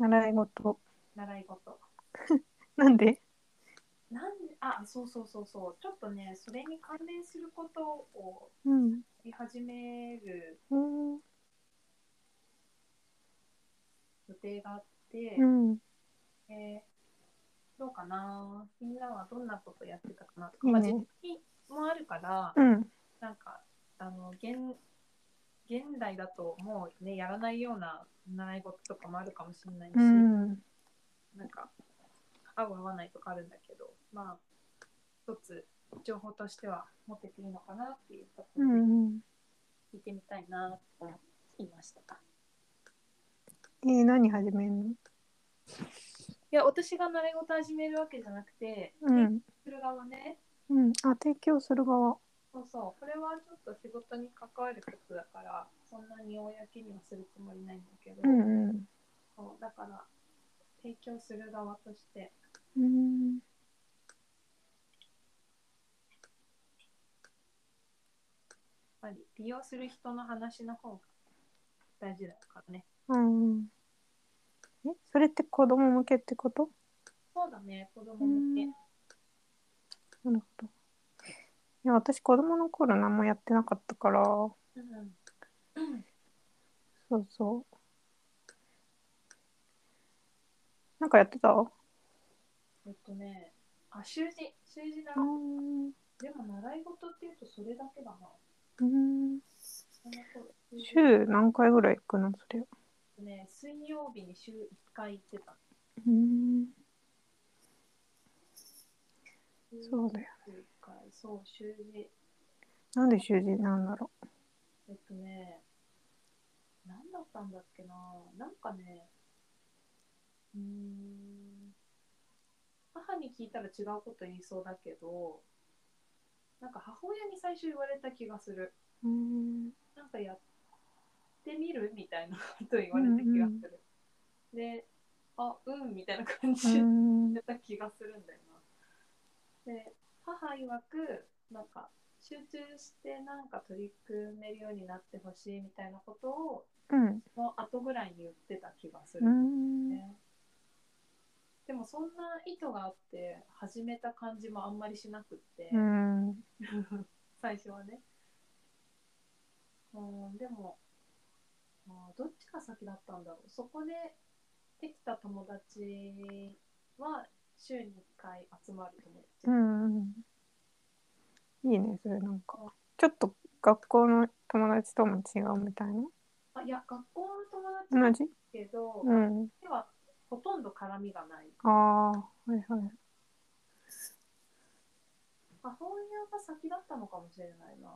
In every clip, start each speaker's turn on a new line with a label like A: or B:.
A: 習い事。
B: 習い事。
A: なんで？
B: なんで、あ、そうそうそうそう。ちょっとね、それに関連することを
A: うん。
B: やり始める
A: うん。
B: 予定があって、
A: うん。
B: えーどうかな？みんなはどんなことやってたかなとか、
A: いいね
B: まあ、実績もあるから、
A: うん。
B: なんか、あの、現、現代だともうね、やらないような習い事とかもあるかもしれないし、
A: うん。
B: なんか、合う合わないとかあるんだけど、まあ、一つ情報としては持ってていいのかなっていうとこ
A: う
B: ろで
A: ん。
B: 聞いてみたいなと思いました。
A: えー、何始めんの？
B: いや、私が習い事始めるわけじゃなくて、
A: うん。
B: する側ね、
A: うん。あ、提供する側。
B: そうそう、これはちょっと仕事に関わることだから、そんなに公にはするつもりないんだけど、
A: うんうん。
B: そうだから、提供する側として、
A: うん。
B: やっぱり利用する人の話の方が大事だからね。
A: うん。え、それって子供向けってこと？
B: そうだね、子供向け。
A: なるほど。いや、私子供の頃何もやってなかったから、
B: うん
A: そうそう。なんかやってた？う
B: えっとね、あ、習字、習字だ
A: ー。ん。
B: でも習い事っていうとそれだけだな。
A: うん。週何回ぐらい行くの？それ。
B: ね、水曜日に週1回行ってた。
A: うん。そうだよ。
B: 週一回そう、習字。
A: なんで習字なんだろ
B: えっとね、何だったんだっけな。なんかね、うーん、母に聞いたら違うこと言いそうだけど、なんか母親に最初言われた気がする。
A: う。うん。
B: なんかやってみるみたいなこと言われた気がする。で、あ、うんみたいな感じ
A: う
B: で
A: ん
B: 言った気がするんだよな。で、母曰く、なんか、集中してなんか取り組めるようになってほしいみたいなことを、
A: うん。
B: その後ぐらいに言ってた気がす
A: う
B: る、
A: ん。
B: ね。でもそんな意図があって始めた感じもあんまりしなくって、
A: うん。
B: 最初はね。うん、でも、どっちが先だったんだろう。そこでできた友達は週に1回集まる友達。
A: うん。いいね、それなんか。ちょっと学校の友達とも違うみたいな？
B: あいや、学校の友達だ
A: 同じ？
B: けど、
A: うん。
B: ではほとんど絡みがない。
A: ああ、はいはい。
B: 母親が先だったのかもしれないな。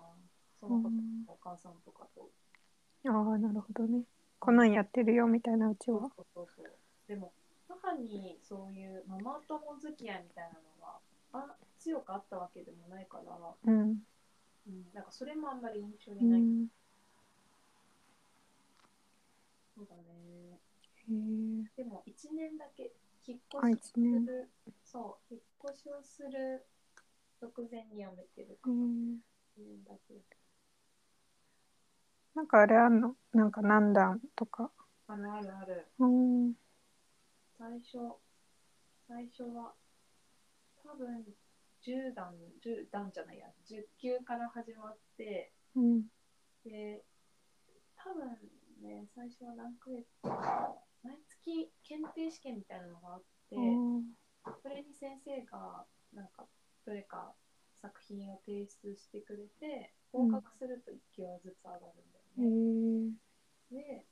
B: その子
A: うん
B: お母さんとかと。
A: ああ、なるほどね。こんなんやってるよみたいなうちは？
B: そうそうそう。でも、母にそういうママ友付き合いみたいなのがあ強くあったわけでもないから、
A: うん。
B: うん、なんかそれもあんまり印象
A: う
B: にない。
A: ん。
B: そうだね。でも、1年だけ引っ
A: あ、
B: 越しす。る、そう、引っ越しをする直前に辞めてるから、1年だけ。
A: なんかあれあんの？なんか何段とか。
B: あるあるある。
A: うん。
B: 最初、最初は、多分10段、10段じゃないや、10級から始まって、
A: うん。
B: で、多分ね、最初は何ヶ月毎月検定試験みたいなのがあって、それに先生が、なんか、どれか作品を提出してくれて、合格すると1級はずつ上がるんだ
A: へ
B: よね。
A: え。
B: で、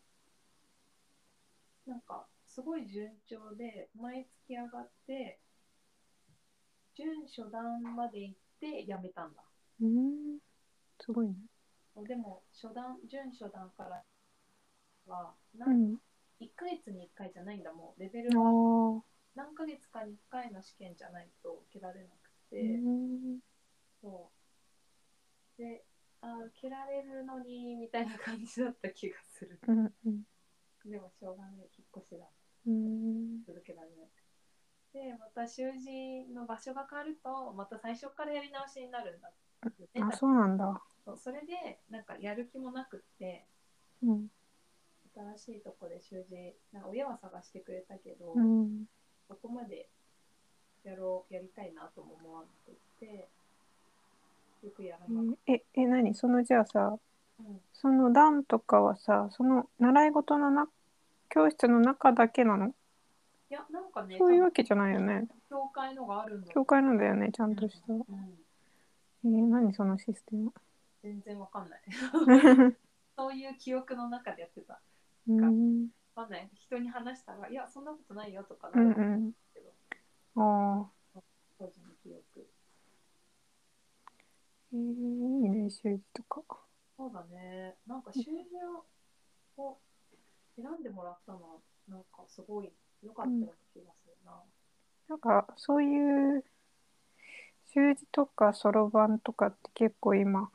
B: なんか、すごい順調で、毎月上がって、準初段まで行って辞めたんだ。
A: うん。すごいね。
B: でも、初段、準初段からは、な
A: うんん。
B: 1ヶ月に1回じゃないんだ、もう。レベ
A: あ
B: ルは
A: あ。
B: 何ヶ月かに1回の試験じゃないと受けられなく
A: う
B: て、
A: ん。
B: そう。で、あー受けられるのに、みたいな感じだった気がする。
A: うん。うん。
B: でも、しょうがない、引っ越しだ。
A: うん。
B: 続けられない。で、また習字の場所が変わると、また最初からやり直しになるんだね
A: あ、そうなんだ。
B: そうそれで、なんかやる気もなくって、
A: うん。
B: 新しいとこで習字、なんか親は探してくれたけど、
A: うん。
B: そこまでやろう、やりたいなとも思わなくて、よくやらなかっ
A: え、え、何？そのじゃあさ、
B: た。うん
A: その段とかはさ、その習い事のな教室の中だけなの？
B: いや、なんかね、
A: そういうわけじゃないよね。
B: 教会のがあるんだ
A: 教会なんだよね、ちゃんとした。
B: うん、
A: えー何そのシステム？
B: 全然わかんない。そういう記憶の中でやってた。
A: うん。
B: わかんない。人に話したら、いや、そんなことないよとか
A: う
B: な
A: うん。
B: けど、
A: ああ。
B: 当時の記憶。
A: えー、いいね、習字とか。
B: そうだね。なんか習字を選んでもらったのは、なんかすごい良かったような気がするな。
A: なんか、そういう習字とかそろばんとかって結構今、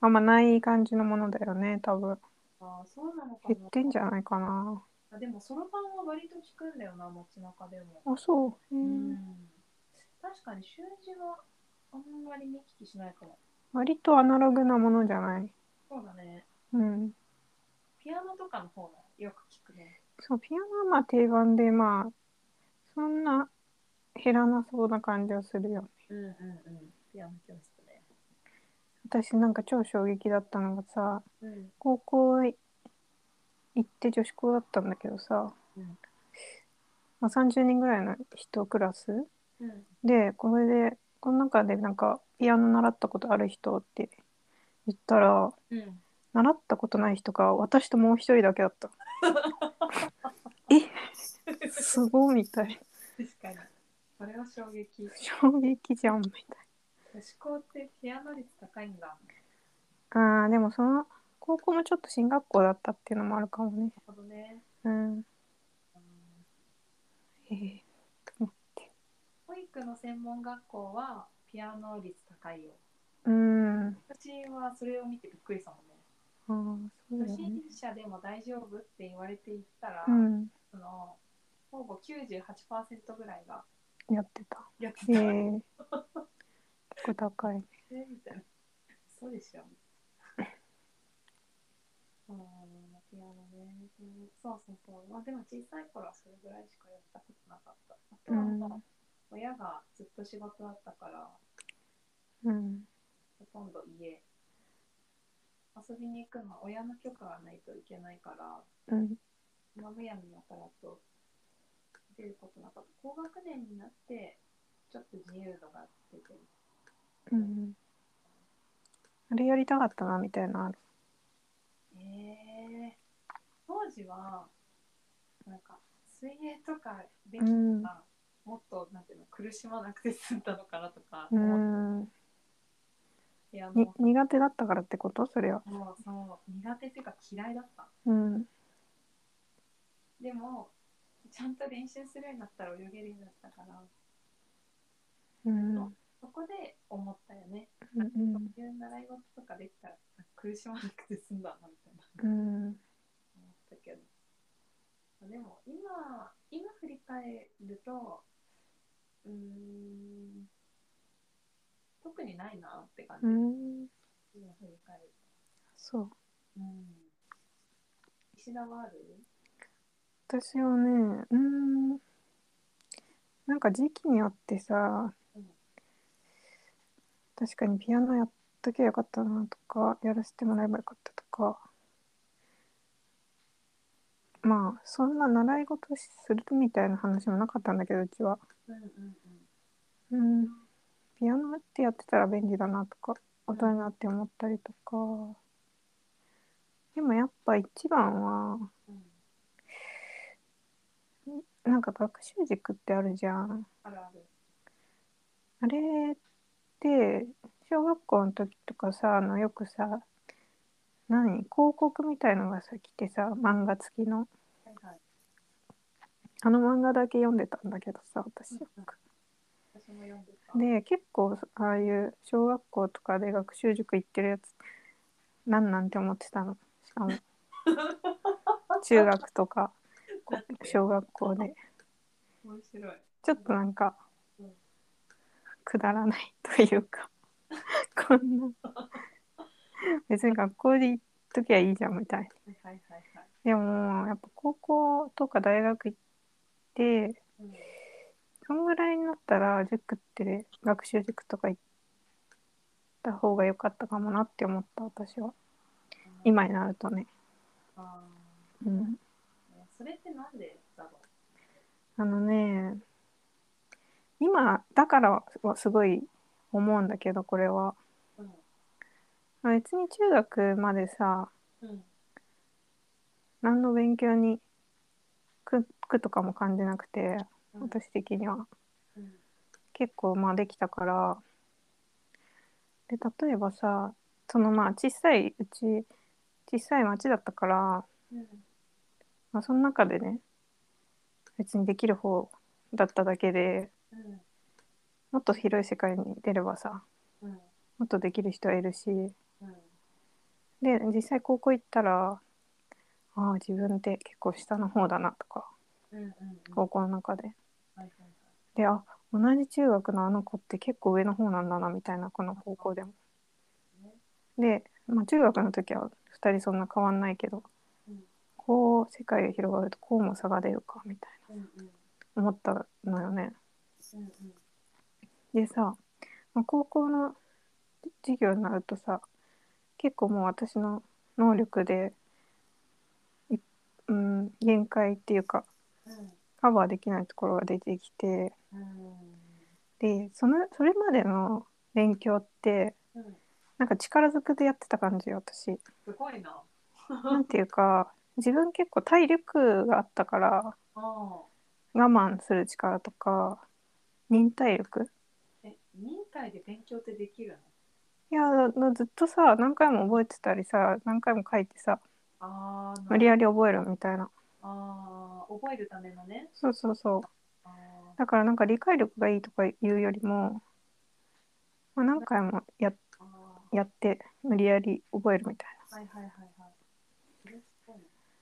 A: あんまない感じのものだよね、多分。
B: ああ、そうなのかな。
A: 減ってんじゃないかな。
B: あでも、そろばんは割と聞くんだよな、街中でも。
A: あ、そう。えー
B: うん。確かに習字はあんまり見聞きしないかも。
A: 割とアナログなものじゃない？
B: そうだね。
A: うん。
B: ピアノとかの方がよく聞くね。
A: そう、ピアノはまあ定番で、まあ、そんな減らなそうな感じはするよね。
B: うんうんうん。ピアノ教室ね。
A: 私なんか超衝撃だったのがさ、
B: うん。
A: 高校い行って女子校だったんだけどさ、
B: うん
A: まあ、30人ぐらいの人クラス
B: うん。
A: で、これで、この中でなんかピアノ習ったことある人って言ったら、
B: うん。
A: 習ったことない人が私ともう一人だけだった。えすごいみたい。
B: 確かに。それは衝撃。
A: 衝撃じゃんみたい。
B: 女子校ってピアノ率高いんだ。
A: ああ、でもその高校もちょっと進学校だったっていうのもあるかもね。
B: なるほどね。
A: うん。
B: うん
A: えー、と思って。
B: 保育の専門学校はピアノ率高いよ。
A: うん。あ
B: 私はそれを見てびっくりしたもんね。
A: あ、そうだ
B: 初。心者でも大丈夫って言われていったら、
A: うん。
B: そのほぼ98%ぐらいが
A: やってた。
B: やってた。
A: えー、結構高い。
B: えみたいな。そうでしょ。うん、ピアノね。そうそうそう。まあでも小さい頃はそれぐらいしかやったことなかった。あとはもう親がずっと仕事だったから、
A: うん。
B: ほとんど家。遊びに行くのは親の許可がないといけないから、
A: うん。
B: まむやみやたらと出ることなかった。高学年になって、ちょっと自由度が出てる。
A: うん。あれやりたかったなみたいなのある。
B: えー、当時はなんか水泳とかでき
A: うん
B: たら、もっとなんていうの苦しまなくて済んだのかなとか
A: う
B: 思っ
A: 苦手だったからってこと？それは。
B: もうそう苦手っていうか嫌いだった
A: うん。
B: でもちゃんと練習するようになったら泳げるようになったから
A: うん。
B: そこで思ったよね、
A: うんうん
B: そういう習い事とかできたら苦しまなくて済んだなみたいな
A: うん。
B: 思ったけどでも今今振り返るとうーん特にないなって感じ、
A: うん。
B: 今振り返る
A: そう。
B: と、うん、石田はある？
A: 私はね、うん。なんか時期によってさ、
B: うん
A: 確かにピアノやっときゃよかったなとか、やらせてもらえばよかったとか、まあ、そんな習い事するみたいな話もなかったんだけど、うちは。
B: うんうんうん
A: うん。ピアノってやってたら便利だなとか、大人になって思ったりとか。でもやっぱ一番は、
B: うん
A: なんか学習塾ってあるじゃん。
B: あ
A: れって、小学校の時とかさ、あの、よくさ、何広告みたいのがさ、来てさ、漫画付きの。
B: はいはい
A: あの漫画だけ読んでたんだけどさ、私よく。
B: で
A: 結構、ああいう小学校とかで学習塾行ってるやつ、なんなんて思ってたの？しかも、中学とか、小学校で。
B: 面白い
A: ちょっとなんか
B: うん、
A: くだらないというか、こんな、別に学校で行っときはいいじゃんみたいな。
B: はいはいはいはい。
A: でも、やっぱ高校とか大学行って、
B: うん
A: そんぐらいになったら塾って学習塾とか行った方が良かったかもなって思った私は。今になるとね。
B: あ
A: うん。
B: それってなんでだろ
A: あのね、今だからはすごい思うんだけど、これは。
B: う。うん
A: まあ別に中学までさ、
B: うん
A: 何の勉強に苦苦とかも感じなくて、
B: うん
A: 私的には。
B: うん。
A: 結構まあできたから。で例えばさそのまあ小さいうち小さい町だったから、
B: うん。
A: まあ、その中でね別にできる方だっただけで
B: うん。
A: もっと広い世界に出ればさ
B: うん。
A: もっとできる人はいるし。
B: うん。
A: で実際高校行ったらああ自分って結構下の方だなとか高校の中でであ同じ中学のあの子って結構上の方なんだなみたいなこの高校でも。で、まあ、中学の時は2人そんな変わんないけど
B: うん
A: こう世界が広がるとこうも差が出るかみたいな思ったのよね。でさ、まあ、高校の授業になるとさ結構もう私の能力でいうん限界っていうか
B: うん
A: カバーできないところが出てきて
B: うん
A: でそのそれまでの勉強って
B: うん
A: なんか力ずくでやってた感じよ私。
B: すごいな。
A: なんていうか自分結構体力があったから。我慢する力とか忍耐力
B: え、忍耐で勉強ってできるの？
A: いやのずっとさ何回も覚えてたりさ何回も書いてさ無理やり覚えるみたいな
B: ああ、覚えるためのね。
A: そうそうそうだからなんか理解力がいいとかいうよりも、まあ、何回もや
B: あ
A: やって無理やり覚えるみたいな
B: ー。はいはいはいはい。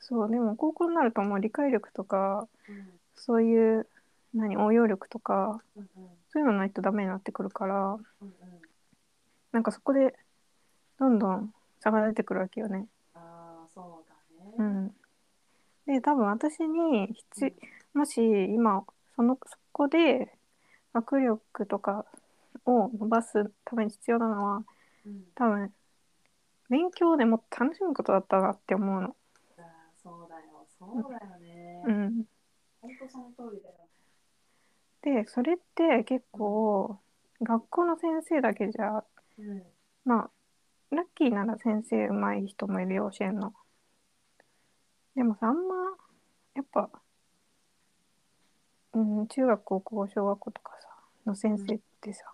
B: そ
A: うでも高校になるともう理解力とか
B: うん
A: そういう何応用力とか
B: うんうん
A: そういうのないとダメになってくるから
B: うんうん。
A: なんかそこでどんどん差が出てくるわけよね。
B: ああ、そうだね。
A: うん、で多分私に必もし今そのそこで学力とかを伸ばすために必要なのは
B: うん。
A: 多分勉強でもっと楽しむことだったなって思うの。
B: あーそうだよ。そうだよね。
A: うん、
B: 本当その通りだよ。
A: でそれって結構学校の先生だけじゃ
B: うん。
A: まあラッキーなら先生上手い人もいるよ教えんの。でもさあんまやっぱ、うん、中学高校小学校とかさの先生ってさ、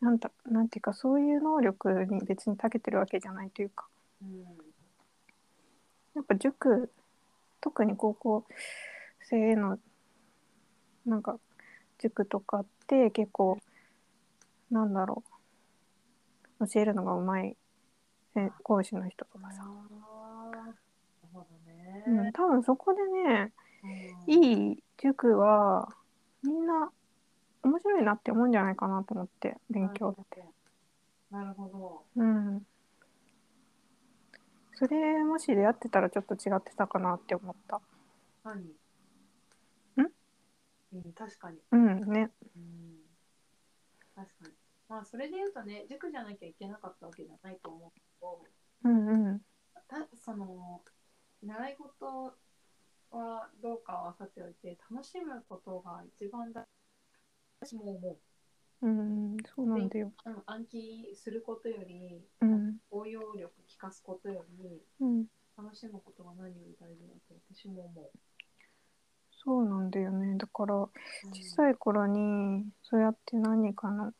A: なんだなんていうかそういう能力に別に長けてるわけじゃないというか
B: うん。
A: やっぱ塾特に高校生へのなんか塾とかって結構なんだろう教えるのがうまい先講師の人とかさ、
B: なるほどね。
A: うん、多分そこでね
B: うん
A: いい塾はみんな面白いなって思うんじゃないかなと思って勉強って。
B: なるほど。
A: うん。それもし出会ってたらちょっと違ってたかなって思った。
B: 何？
A: ん？
B: うん、確かに。
A: うんね。
B: うん。確かに。まあ、それで言うとね、塾じゃなきゃいけなかったわけじゃないと思うけど、
A: うんうん。
B: たその、習い事はどうかはさておいて、楽しむことが一番だ。私も思
A: うん、そうなんだよ。
B: う。うん、暗記することより、
A: うん。
B: 応用力聞かすことより、
A: うん。
B: 楽しむことが何より大事だと私も思う。
A: そうなんだよね。だから
B: うん
A: 小さい頃にそうやって何かの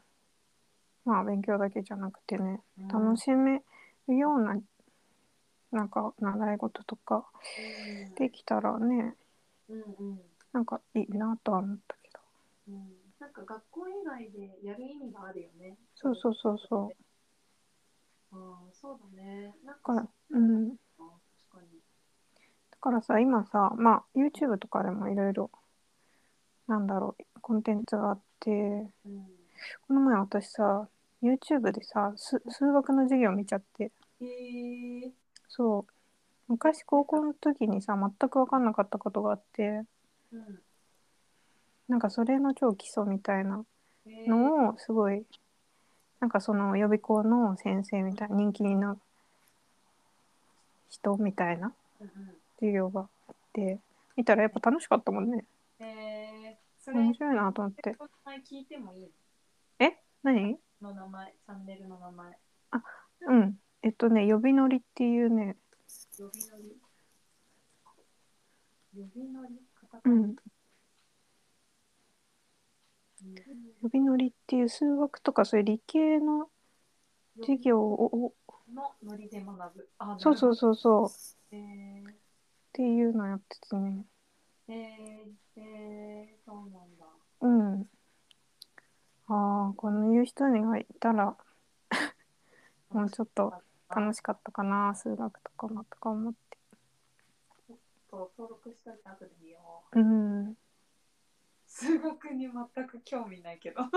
A: まあ勉強だけじゃなくてね楽しめるようななんか習い事とか
B: うん
A: できたらね
B: うんうん
A: なんかいいなとは思ったけど。
B: うんなんか学校以外でやる意味があるよね。
A: そうそうそうそう。
B: ああ、そうだね。なん
A: だかうん。
B: あ確かに。
A: だからさ今さまあ YouTube とかでもいろいろなんだろうコンテンツがあって
B: うん。
A: この前私さ YouTube でさす数学の授業見ちゃって
B: へえ
A: そう。昔高校の時にさ全く分かんなかったことがあって。
B: うん。
A: なんかそれの超基礎みたいな
B: えー、
A: のをすごいなんかその予備校の先生みたいな人気な人みたいな
B: うんうん。
A: 授業があって見たらやっぱ楽しかったもんね。
B: えー、それ、
A: 面白いなと思って。
B: 名前聞いてもいい？
A: え？何？
B: の名前、チャンネルの名前。
A: うんえっとね予備のりっていうね
B: 呼び乗り。呼び乗り
A: うん予備のりっていう数学とかそういう理系の授業を
B: のノリで学ぶ。あ、
A: そうそう。そうそうっ
B: えー、
A: ていうのやっててね
B: えー、えー、そうなんだ。
A: うんああこのいう人にがいたらもうちょっと楽しかったかな数学とかもとか思って。
B: と登録しといて後で見よう。
A: うん。
B: 数学に全く興味ないけど。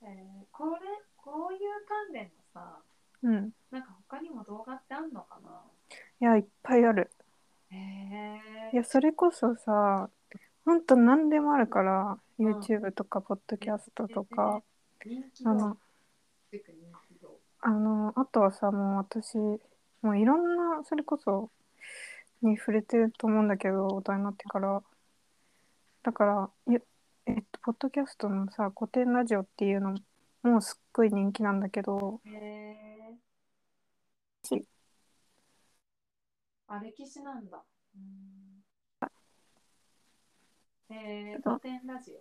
B: えー、これ、こういう関連のさ、
A: うん。
B: なんか他にも動画ってあんのかな？い
A: やいっぱいある。
B: へえ
A: いやそれこそさほんと何でもあるから
B: うん。
A: YouTube とかポッドキャストとか。
B: 人気度
A: あのあのあとはさもう私もういろんなそれこそに触れてると思うんだけど大人になってから。だからゆえっとポッドキャストのさ古典ラジオっていうのもうすっごい人気なんだけど。
B: あ歴史なんだ。え
A: けど
B: 古典ラジ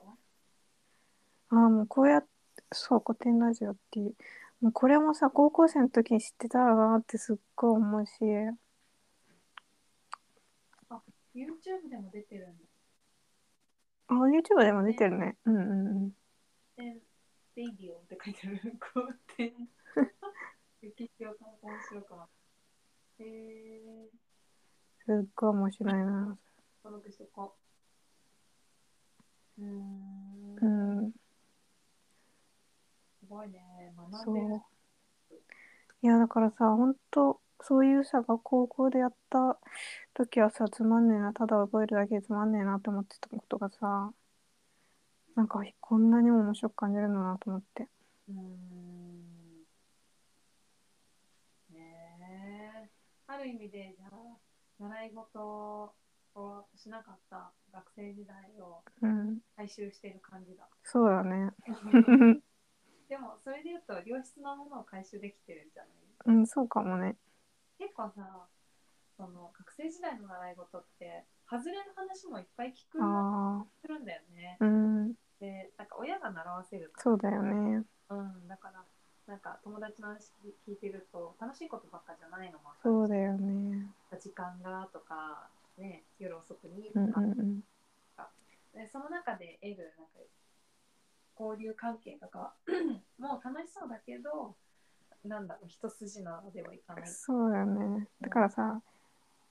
B: オ？
A: ああもうこうやってそう古典ラジオっていう。もうこれもさ高校生の時に知ってたらなってすっごい思うし。
B: YouTube でも出てるんだ。
A: あ YouTube でも出てるね。うんうんうん。
B: 古典レイディオって書いてある。古典。歴史を面白くな。へえ
A: すっごい面白いな。
B: 登録しとこう。うーん。
A: うん
B: すごいね。学
A: そ
B: んでる。
A: う。いやだからさ本当そういうさが高校でやった時はさつまんねえなただ覚えるだけでつまんねえなって思ってたことがさなんかこんなにも面白く感じるんだなと思って。
B: うーん。ねえ。ある意味でじゃあ習い事をしなかった学生時代を
A: うん。
B: 回収してる感じだ。
A: そうだね
B: でもそれで言うと良質なものを回収できてるんじゃない
A: うんそうかもね。
B: 結構さその学生時代の習い事って外れる話もいっぱい聞く
A: あ
B: するんだよね。
A: あうん。
B: でなんか親が習わせるから。
A: そうだよね。
B: うん、だから、なんか友達の話聞いてると、楽しいことばっかじゃないのも
A: そうだよね。
B: 時間がとか、ね、夜遅くに
A: うんうんうん。
B: でその中で得るなんか交流関係とか もう楽しそうだけど、なんだろう、一筋縄ではいかない。
A: そうだよねだからさ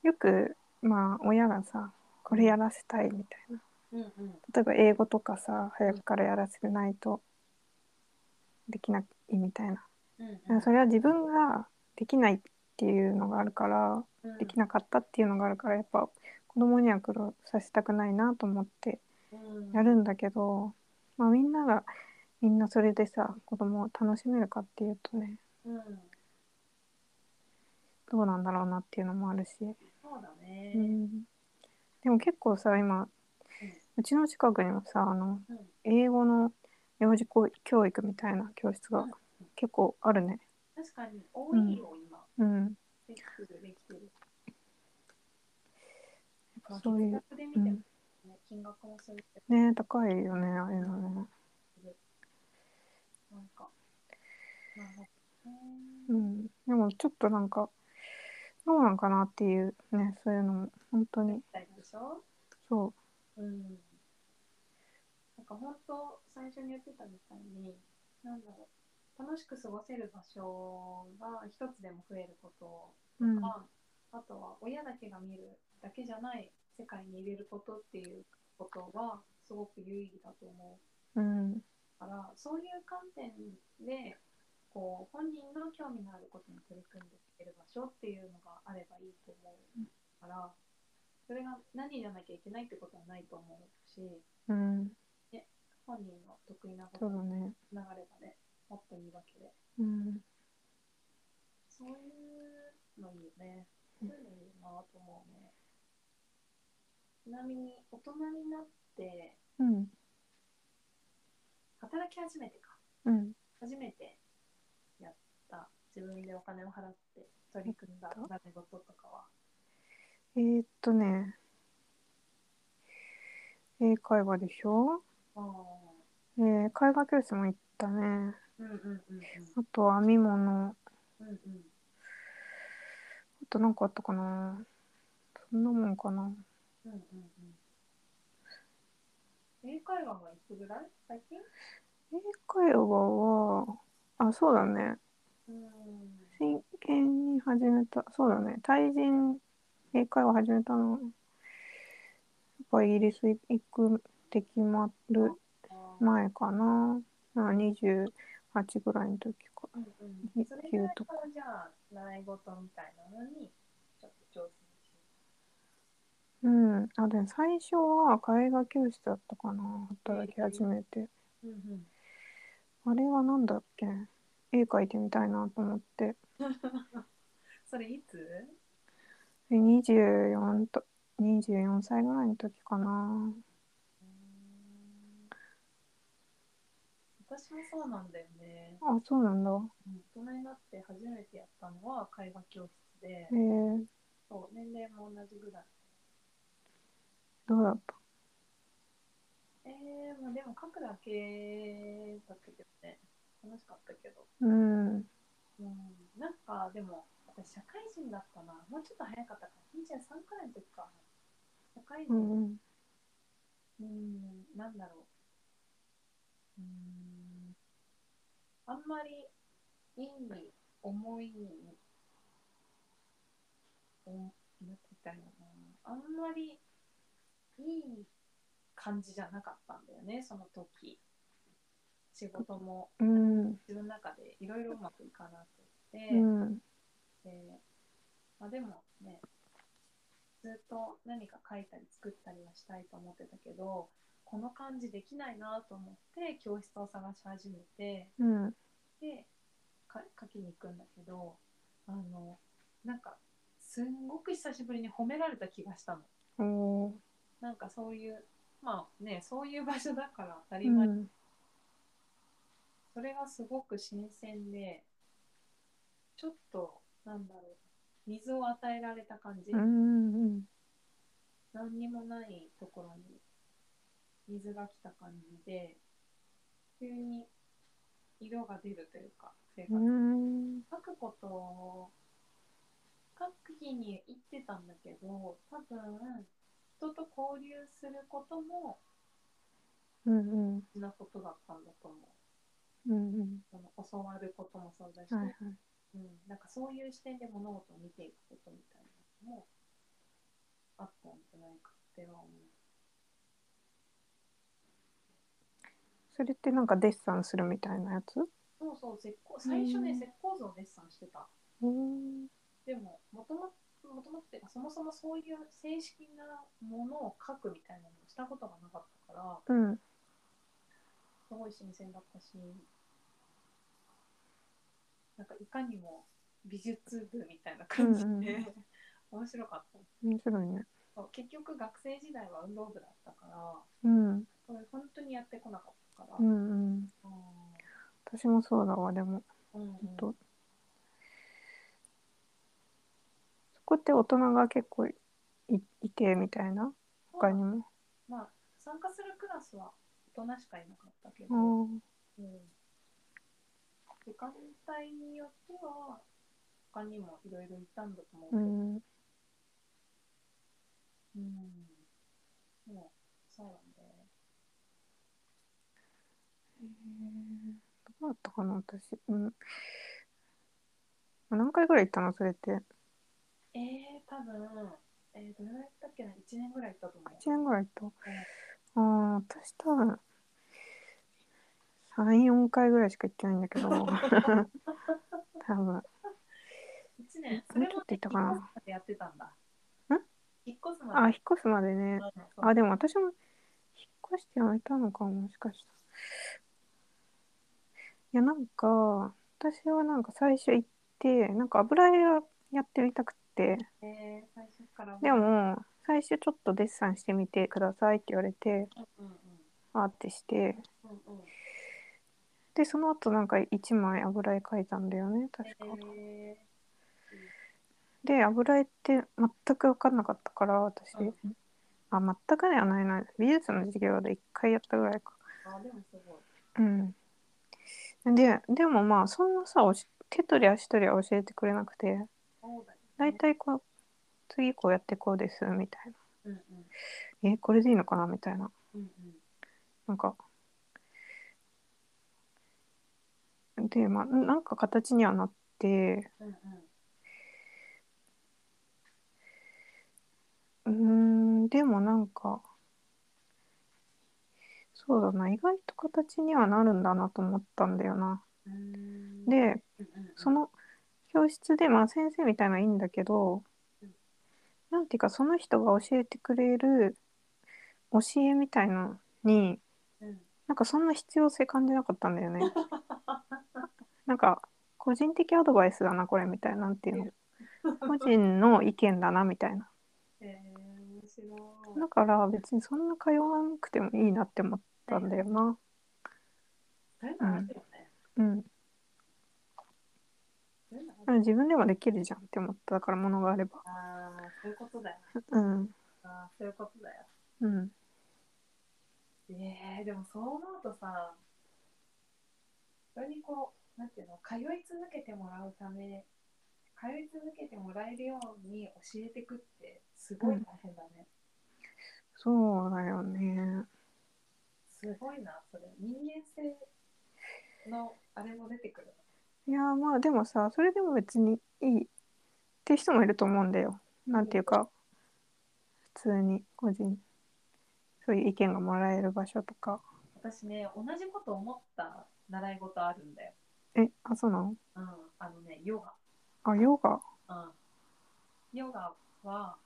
A: よくまあ親がさこれやらせたいみたいな。
B: うんうん。
A: 例えば英語とかさ早くからやらせないとできないみたいな。
B: うん
A: だからそれは自分ができないっていうのがあるから
B: うん、
A: できなかったっていうのがあるからやっぱ子供には苦労させたくないなと思って
B: うん。
A: やるんだけど、まあ、みんながみんなそれでさ子供を楽しめるかっていうとね
B: うん。
A: どうなんだろうなっていうのもあるし、
B: そうだね。
A: うん、でも結構さ今うちの近くにもさあの
B: うん
A: 英語の幼児教育みたいな教室が結構あるね。
B: 確かに多いよ、今。
A: うん、
B: できてる、できてる。まあ
A: そういう
B: 月額で見てもね、金額もするけ
A: ね高いよねああいうのね。
B: ど、なんか、なるほどね。
A: うん、でもちょっとなんかどうなんかなっていうねそういうのも本当にそ
B: うん。なんか本当、最初に言ってたみたいに、なんだろう、楽しく過ごせる場所が一つでも増えること
A: う、うん
B: とか、あとは親だけが見るだけじゃない世界に入れることっていうことは、すごく有意義だと思う
A: うん。
B: から、そういう観点でこう本人の興味のあることに取り組んでいける場所っていうのがあればいいと思うから、それが何じゃなきゃいけないってことはないと思うし
A: うん。
B: 本人の得意なことがればねもっといいわけで。
A: うん。
B: そういうのいいよね。そういうのいいなと思うねちなみに大人になって
A: うん。
B: 働き始めてか
A: うん。
B: 初めてやった自分でお金を払って取り組んだ
A: やった？
B: 習い事とかは
A: えー、っとね。英会話でしょ？
B: ああ
A: えー、絵画教室も行ったね。
B: うんうんうんうん
A: あと編み物。
B: うんうん
A: あとなんかあったかな？そんなもんかな。
B: うんうんうん英会話はいつぐらい？最近？
A: 英会話は、あ、そうだね。
B: うん
A: 真剣に始めた。そうだね。対人英会話始めたの。やっぱイギリス行くって決まる前かな。まあ28ぐらいの時か。
B: うんうんそれぐらい
A: と
B: からじゃあ習い事みたいなのにちょっと挑戦し
A: うん。あ、でも最初は絵画教室だったかな。働き始めて。
B: うんうん
A: あれはなんだっけ？絵描いてみたいなと思って。
B: それいつ？
A: で24と、24歳ぐらいの時かな。
B: 私もそうなんだよね。
A: あ、そうなんだ。
B: うん大人になって初めてやったのは絵画教室で
A: え、ー、
B: そう年齢も同じぐらい。
A: どうだった？
B: えー、まあでも書くだけだったけどね。楽しかったけど。
A: うん。
B: うん、なんかでも、私社会人だったな。もうちょっと早かったかな。23くらいの時か。社会人、
A: う
B: うん、
A: ん。
B: なんだろう。うん、あんまりいい思いに、おなんて言ったらいいのかな。あんまりいい感じじゃなかったんだよね、その時。仕事も
A: うん。
B: 自分の中でいろいろうまくいかなくて、
A: うん。
B: でまあ、でもねずっと何か書いたり作ったりはしたいと思ってたけどこの感じできないなと思って教室を探し始めて
A: うん。
B: でか書きに行くんだけどあのなんかすんごく久しぶりに褒められた気がしたのなんかそういうまあねそういう場所だから当たり前、
A: うん。
B: それがすごく新鮮でちょっとなんだろう水を与えられた感じ、
A: うん。
B: 何にもないところに水が来た感じで急に色が出るというか生活、
A: うん。
B: 書くことを書く日に言ってたんだけど多分人と交流することも
A: うん。
B: 大事なことだったんだと思う
A: うん。
B: その教わることもそうだし、
A: はいはい。
B: うん、なんかそういう視点で物事を見ていくことみたいなのもあったんじゃないかっては思う。
A: それってなんかデッサンするみたいなやつ？
B: そうそう、石膏最初ね、
A: うん
B: 石膏像をデッサンしてた。
A: うん。
B: でも、もともと、もともとっていうか、そもそもそういう正式なものを書くみたいなのをしたことがなかったから、
A: うん。
B: すごい新鮮だったし、なんかいかにも美術部みたいな感じで、
A: うん
B: 面白かった。
A: 面白いね。
B: 結局学生時代は運動部だったから、
A: うん。
B: これ本当にやってこなかったから、
A: うんうん。私もそうだわ、でも。
B: うんうん
A: ほんとそこって大人が結構いいてみたいな？他にも？
B: まあ、参加するクラスは大人しかいなかったけど、
A: うん。
B: うん時間帯によっては他にもいろいろいたんだと思うけど、
A: うん。
B: うんもうそうなんで、
A: えーどうだったかな、私。うん。何回ぐらい行ったのそれって？
B: えー、多分、えー、どれぐらいやったっけな、1年ぐらい行ったと思う。
A: 1年ぐらい行った？ああ、私多分、3、4回ぐらいしか行ってないんだけど、多分。
B: 一年、それも
A: もうちょっと行ったかな
B: やってたんだ。
A: ん？
B: 引っ越すまで？
A: あ、引っ越すまでね。
B: うん
A: あ、でも私も引っ越してやめたのかも、もしかしたら。いや、なんか、私はなんか最初行って、なんか油絵がやってみたく
B: えー。
A: で、も、最初ちょっとデッサンしてみてくださいって言われて、
B: うんうん
A: あーってして、
B: うんうんうん。
A: で、その後なんか1枚油絵描いたんだよね、確か。
B: え
A: で、油絵って全く分かんなかったから、私。
B: ー、
A: あ、全くではないな。美術の授業で1回やったぐらいか。
B: あ、でもすごい。
A: うん。で、でもまあ、そんなさ、手取り足取りは教えてくれなくて、
B: そうだ。
A: 大体こう、次こうやってこうです、みたい
B: うんうん
A: な。え、これでいいのかなみたいな。
B: うんうん。
A: なんか。で、まあ、なんか形にはなって、
B: うんうん。
A: うーん、でもなんか、そうだな、意外と形にはなるんだなと思ったんだよな。
B: うーん、
A: で、
B: うんうんうん
A: その教室で、まあ先生みたいなのはいいんだけど
B: うん、
A: なんていうかその人が教えてくれる教えみたいなのに、
B: うん
A: なんかそんな必要性感じなかったんだよね。なんか個人的アドバイスだな、これみたいな、なんていうの。個人の意見だな、みたいな。だから別にそんな通わなくてもいいなって思ったんだよな。
B: そういうのあるよね。
A: うん。自分でもできるじゃんって思ったから、ものがあれば。
B: ああ、そういうことだよ。
A: うん。
B: ああ、そういうことだよ。
A: うん。
B: えー、でもそう思うとさ、それにこう、なんていうの、通い続けてもらうため、通い続けてもらえるように教えていくって、すごい大変だね。
A: そうだよね。
B: すごいな、それ。人間性のあれも出てくる
A: いやーまあでもさそれでも別にいいって人もいると思うんだよ。なんていうか普通に個人そういう意見がもらえる場所とか。
B: 私ね、同じこと思った習い事あるんだよ。
A: えあそうなの？
B: うん、あのね、ヨガ。
A: あヨガ？
B: うん。ヨガは、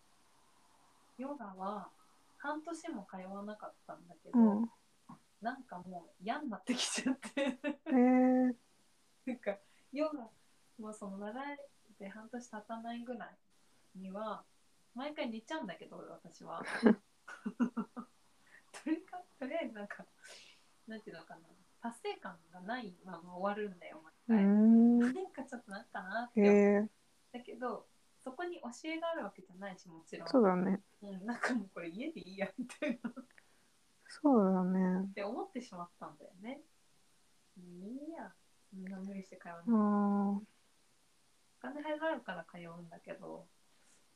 B: ヨガは半年も通わなかったんだけど、
A: うん。
B: なんかもう嫌になってきちゃって、
A: えー、
B: なんかヨガもうその習いで半年経たないぐらいには、毎回寝ちゃうんだけど、私は。とりかとりあえずなんか、なんていうのかな、達成感がないまま終わるんだよ、毎回。
A: ん
B: なんかちょっとなんかなってだけど、そこに教えがあるわけじゃないし、もちろん。
A: そうだね
B: うん、なんかもうこれ家でいいやみたいなっ
A: そうだね
B: て思ってしまったんだよね。うんいいや、無理して通わ
A: あ
B: ない。
A: ー。
B: お金払うから通うんだけど、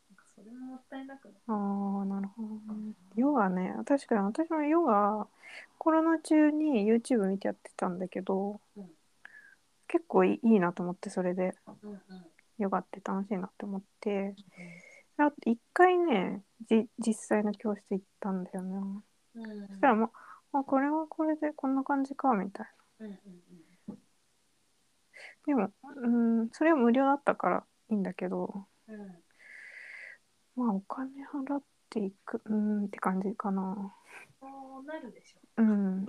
B: なんかそれももったいなくな
A: あーなるほどね。ヨガね確かに私もヨガコロナ中に YouTube 見てやってたんだけど、
B: うん。
A: 結構いいいいなと思ってそれで。
B: うんうん。
A: ヨガって楽しいなって思って。あと一回ねじ実際の教室行ったんだよね、
B: うん。うん
A: そしたらもうあこれはこれでこんな感じかみたい
B: うんうん
A: なでもうんそれは無料だったからいいんだけど
B: うんうん
A: まあお金払っていくうんって感じかな
B: そうなるでしょ。
A: うん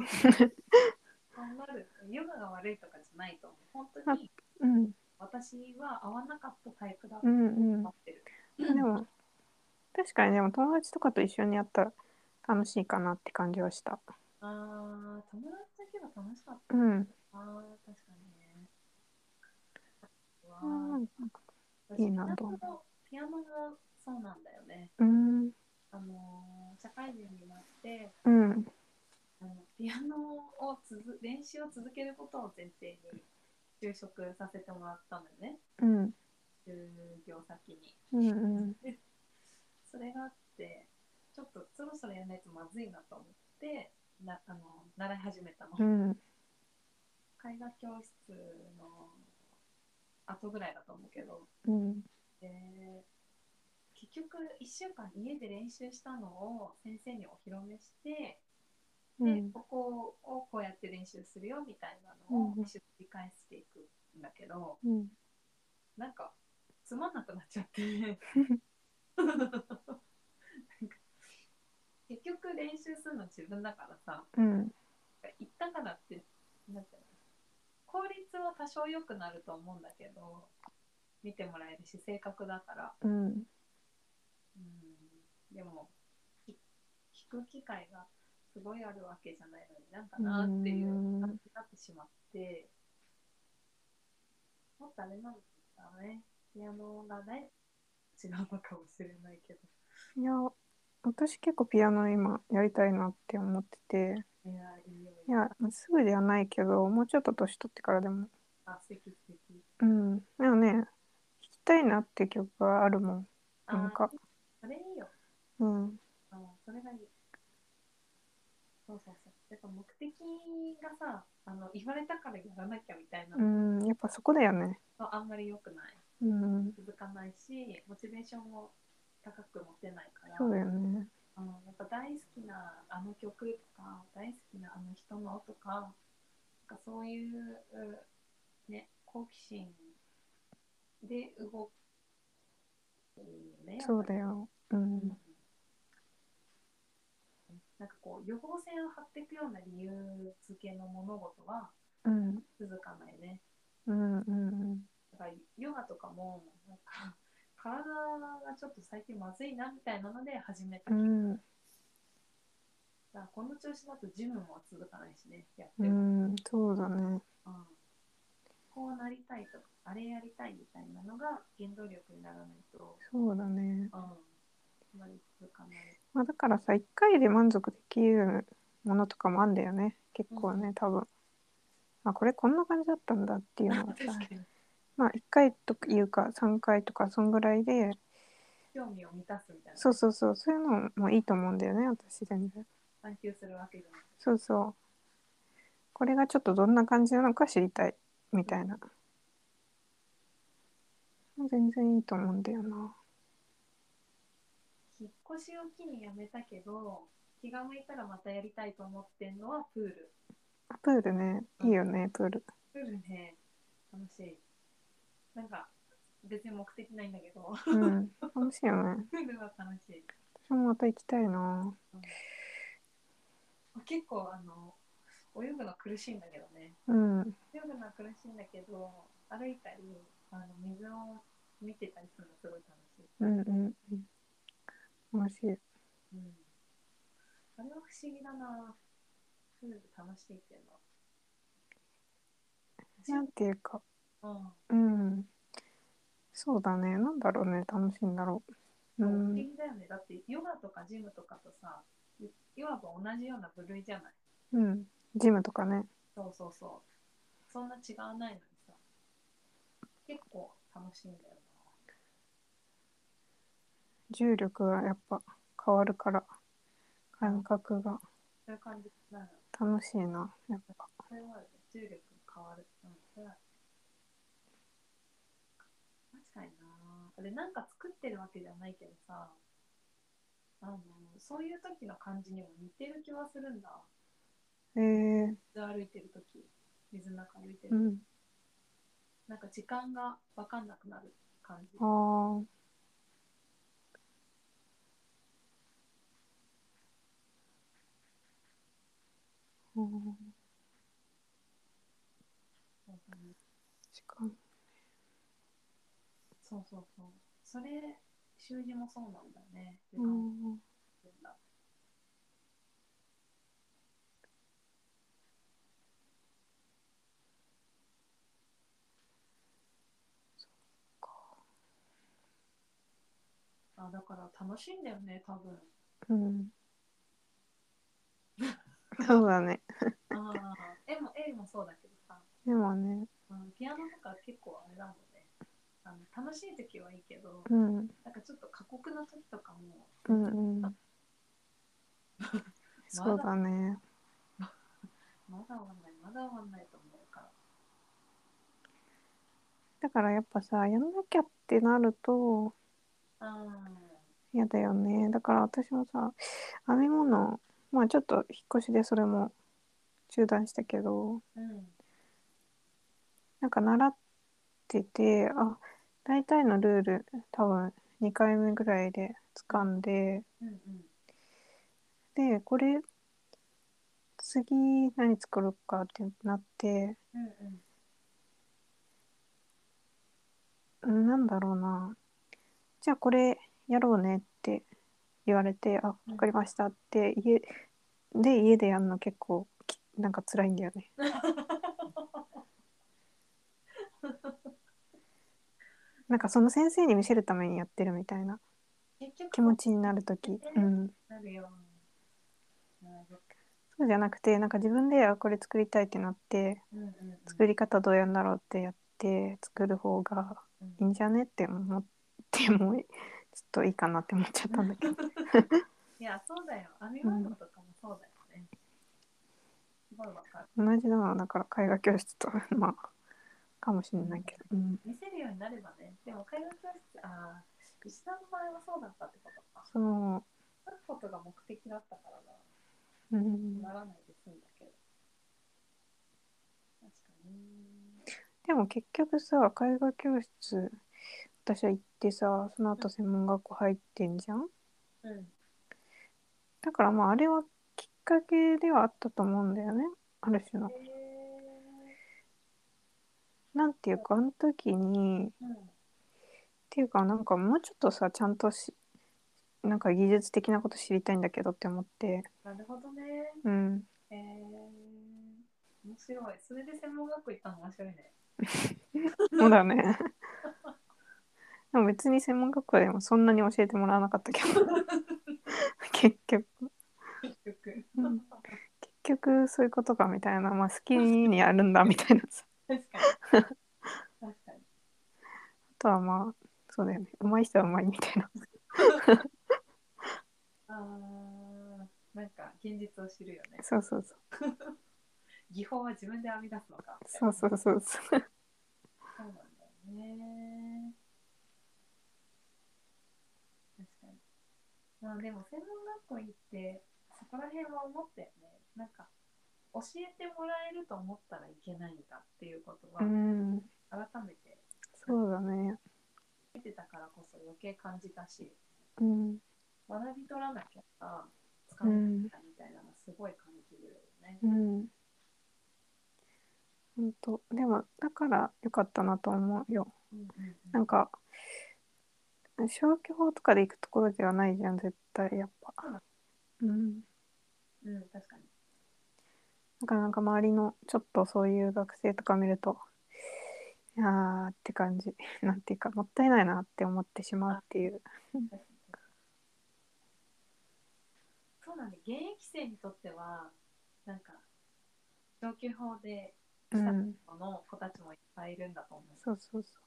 B: そうなる。ヨガが悪いとかじゃないと思う。本当に
A: うん
B: 私は合わなかったタイプだと
A: うんうん
B: 思ってる。
A: でも確かにでも友達とかと一緒にやったら楽しいかなって感じはした
B: ああ、友達だけが楽しかった。
A: うん
B: ああ、確かに
A: いいなと
B: ピアノもピアノもそうなんだよね。
A: うん
B: あのー社会人になって
A: うん
B: あのピアノをつづ練習を続けることを前提に就職させてもらったんだよね。
A: うん
B: 就業先に。
A: うんうん
B: それがあって、ちょっとそろそろやらないとまずいなと思って、なあの習い始めたの。
A: うん
B: 絵画教室の後ぐらいだと思うけど、
A: うん。
B: で結局1週間家で練習したのを先生にお披露目してで、
A: うん。
B: ここをこうやって練習するよみたいなのを
A: うん
B: 繰り返していくんだけど、
A: うん。
B: なんかつまんなくなっちゃって。結局練習するの自分だからさ。
A: うん。
B: 行ったからってなんていうの？効率は多少良くなると思うんだけど見てもらえるし正確だから、
A: うん。
B: うん、でもひ弾く機会がすごいあるわけじゃないのになんかなっていう感じになってしまってもっとあれなんだね。ピアノが大違うのかもしれないけど。
A: いや私結構ピアノ今やりたいなって思ってて。
B: いや
A: すぐではないけどもうちょっと年取ってからでも。
B: あ素敵素敵。
A: うん。でもね弾きたいなって曲があるもん。
B: あ
A: なんか。
B: それいいよ。
A: うん。
B: うんそれがいい。そうそうそう。やっぱ目的がさあの言われたからやらなきゃみたいな。
A: う
B: の
A: ん。やっぱそこだよね。
B: はあんまり良くない。
A: うん。
B: 続かないしモチベーションも高く持てないから
A: そうだよね。
B: うん、やっぱ大好きなあの曲とか大好きなあの人のとかなんかそういう、ね、好奇心で動くよね。
A: そうだよ。う
B: うんんなんかこう予防線を張っていくような理由付けの物事は
A: うん。
B: 続かないね。
A: うんうん。
B: だからヨガとかもなんか体がちょっと最近まずいなみたいなので始めた。
A: うん。
B: だからこの調子だとジムも続かないしね、やって。
A: う
B: も。
A: んそうだね。
B: うん。こうなりたいとか、あれやりたいみたいなのが原動力にならないと、
A: そうだね。
B: うん、あまり続かない。
A: まあだからさ一回で満足できるものとかもあんだよね。結構ね多分。あこれこんな感じだったんだっていうのが
B: 確
A: さ
B: かに、
A: まあ1回というか3回とかそんぐらいで
B: 興味を満たすみたいな。
A: そうそうそうそういうのもいいと思うんだよね私全然
B: 探求するわけじゃ。
A: そうそうこれがちょっとどんな感じなのか知りたいみたいな全然いいと思うんだよな
B: 引っ越しを機にやめたけど、気が向いたらまたやりたいと思ってんのはプール。
A: あプールねいいよねプール
B: プールね、楽しい。なんか、別に目的ないんだけど、
A: うん楽しいよね。
B: プールは楽しい。
A: 私もまた行きたいな。
B: 結構あの泳ぐの苦しいんだけどね。
A: うん。
B: 泳ぐのは苦しいんだけど歩いたりあの水を見てたりするのすごい楽しい、
A: うんうんうん。楽しい。
B: うん、あれは不思議だな。プール楽しいっていう
A: なんていうか
B: のは、
A: うん。そうだね。なんだろうね。楽しいんだろう。う
B: うん、不思
A: ん
B: 議だよね。だってヨガとかジムとかとさいいわば同じような部類じゃない？
A: うん。ジムとかね。
B: そうそうそう。そんな違わないのにさ。結構楽しいんだよ
A: 重力がやっぱ変わるから。感覚が。
B: なそういう感じなの
A: 楽しいなやっぱ。
B: それはあるね重力が変わる確かになあれなんか作ってるわけじゃないけどさ、あの、そういう時の感じにも似てる気はするんだ。
A: えー、
B: 水歩いてる時、水の中歩いてる。
A: うん
B: なんか時間がわかんなくなる感じ。
A: あーうん
B: 本当に
A: 確かに
B: そうそうそう。それ、習字もそうなんだね。時
A: う
B: 間
A: ん。
B: だあだから楽しいんだよね多分。
A: うん。そうだね。
B: ああ絵も絵もそうだけどさ、
A: でもね。
B: うん、ピアノとか結構あれだもんねあの楽しい時はいいけど、
A: うん。
B: なんかちょっと過酷な時とかも、
A: うんうん。そうだね。
B: まだ 終わんないまだ終わんないと思うから。
A: だからやっぱさやんなきゃってなると
B: あ
A: 嫌だよね。だから私もさ編み物まあちょっと引っ越しでそれも中断したけど
B: うん。
A: なんか習っててあ大体のルール多分2回目ぐらいで掴んで
B: うんうん
A: でこれ次何作ろうかってなって
B: うんうん
A: うんなんだろうな。じゃあこれやろうねって言われてあ
B: うん。
A: わかりましたって家で家でやるの結構きなんか辛いんだよね なんかその先生に見せるためにやってるみたいな気持ちになる時。うん。そうじゃなくてなんか自分であこれ作りたいってなって
B: うんうんうん
A: 作り方どうやるんだろうってやって作る方がいいんじゃねって思ってもちょっといいかなって思っちゃったんだけど。
B: いやそうだよ。編み物とかもそうだよね、すごいわかる。
A: 同じなのはだから絵画教室とまあかもしれないけど、うん、
B: 見せるようになればね。でも絵画教室ああ石田の場合はそうだったってことか。
A: その
B: 書くことが目的だったから
A: うん。
B: なならないで済んだけど。確かに。
A: でも結局さ絵画教室私は行ってさその後専門学校入ってんじゃん？
B: うん。
A: だからまああれはきっかけではあったと思うんだよね。ある種の。
B: へえ
A: なんていうかあの時に
B: うん
A: っていうかなんかもうちょっとさちゃんとしなんか技術的なこと知りたいんだけどって思って。
B: なるほどね。
A: うん。
B: へえ面白い。それで専門学校行ったの面白いね。
A: そうだね。でも別に専門学校でもそんなに教えてもらわなかったけど。結局。
B: 結局、
A: うん。結局そういうことかみたいな。まあ好きにやるんだみたいなさ
B: 確かに。確かに。
A: あとはまあそうだよね。上手い人は上手いみたいな。
B: あーなんか現実を知るよね。
A: そうそうそう。
B: 技法は自分で編み出すのか
A: そうそうそうそう。
B: そうなんだよね。確かに。まあでも専門学校行ってそこら辺は思ったよね。なんか教えてもらえると思ったらいけないんだっていうことは
A: うん。
B: 改めて
A: そうだね。
B: 見てたからこそ余計感じたし
A: うん。
B: 学び取らなきゃさ使えないんだみたいなのすごい感じるよね。
A: うん。本当。でもだから良かったなと思うよ。
B: うんうんうん。
A: なんか消去法とかで行くところではないじゃん絶対やっぱ。うん。
B: うん、確かに。
A: だからなんか周りのちょっとそういう学生とか見るといやーって感じ。なんていうかもったいないなって思ってしまうっていう。
B: そうなんで現役生にとってはなんか上級法で来たの子たちもいっぱいいるんだと思う。
A: そうそうそ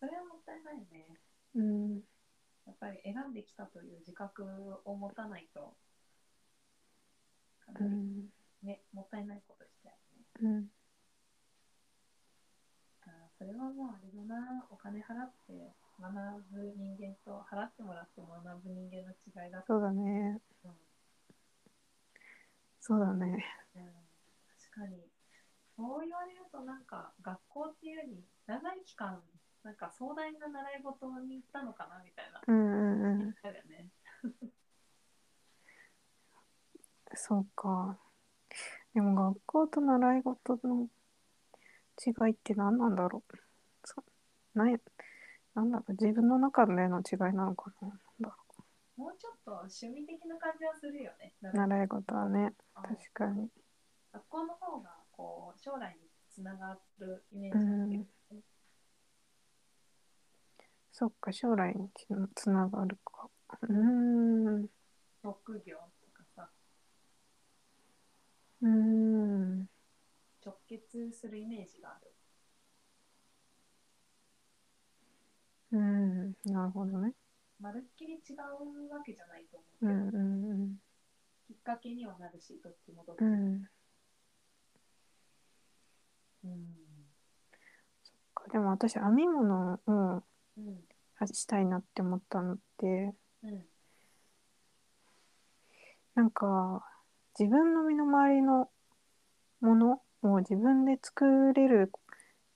B: それはもったいないね。
A: ううん。
B: やっぱり選んできたという自覚を持たないと。か
A: う
B: なり
A: ん
B: ね、もったいないことしたよね。
A: うん
B: あーそれはもうあれだな、お金払って学ぶ人間と払ってもらって学ぶ人間の違いだと
A: そうだね
B: うん
A: そうだね
B: うん確かに。そう言われるとなんか学校っていうより長い期間なんか壮大な習い事に行ったのかなみたいな。
A: うんうんうん
B: だよね。
A: そうかでも学校と習い事の違いって何なんだろう？そないなんだろう？自分の中での違いなのかな？なんだろ
B: もうちょっと趣味的な感じはするよね。
A: う習い事はね
B: うん。
A: 確かに。
B: 学校の方がこう将来につながるイメージだけどね。
A: そっか将来につながるか。うーん。う
B: 職業
A: ーん
B: 直結するイメージがある。
A: うんなるほどね
B: まるっきり違うわけじゃないと思
A: う
B: うけど、
A: んうん
B: きっかけにはなるし、どっちもどっちも。
A: うんうん
B: うん。
A: かでも私編み物を
B: うん。
A: したいなって思ったのって
B: うん。
A: なんか自分の身の回りのものを自分で作れる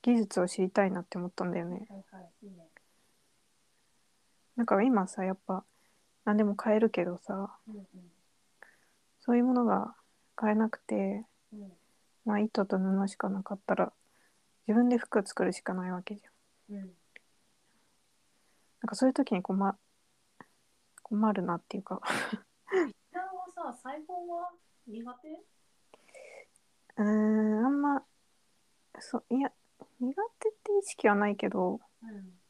A: 技術を知りたいなって思ったんだよね。
B: はいはい、いいね。
A: だから今さやっぱ何でも買えるけどさ
B: うん
A: そういうものが買えなくて、
B: うん。うん
A: まあ、糸と布しかなかったら自分で服作るしかないわけじゃん。
B: うん。
A: なんかそういう時に困困るなっていうか
B: 一旦はさ、裁縫は苦手？
A: うーんあんまそういや苦手って意識はないけど
B: うん。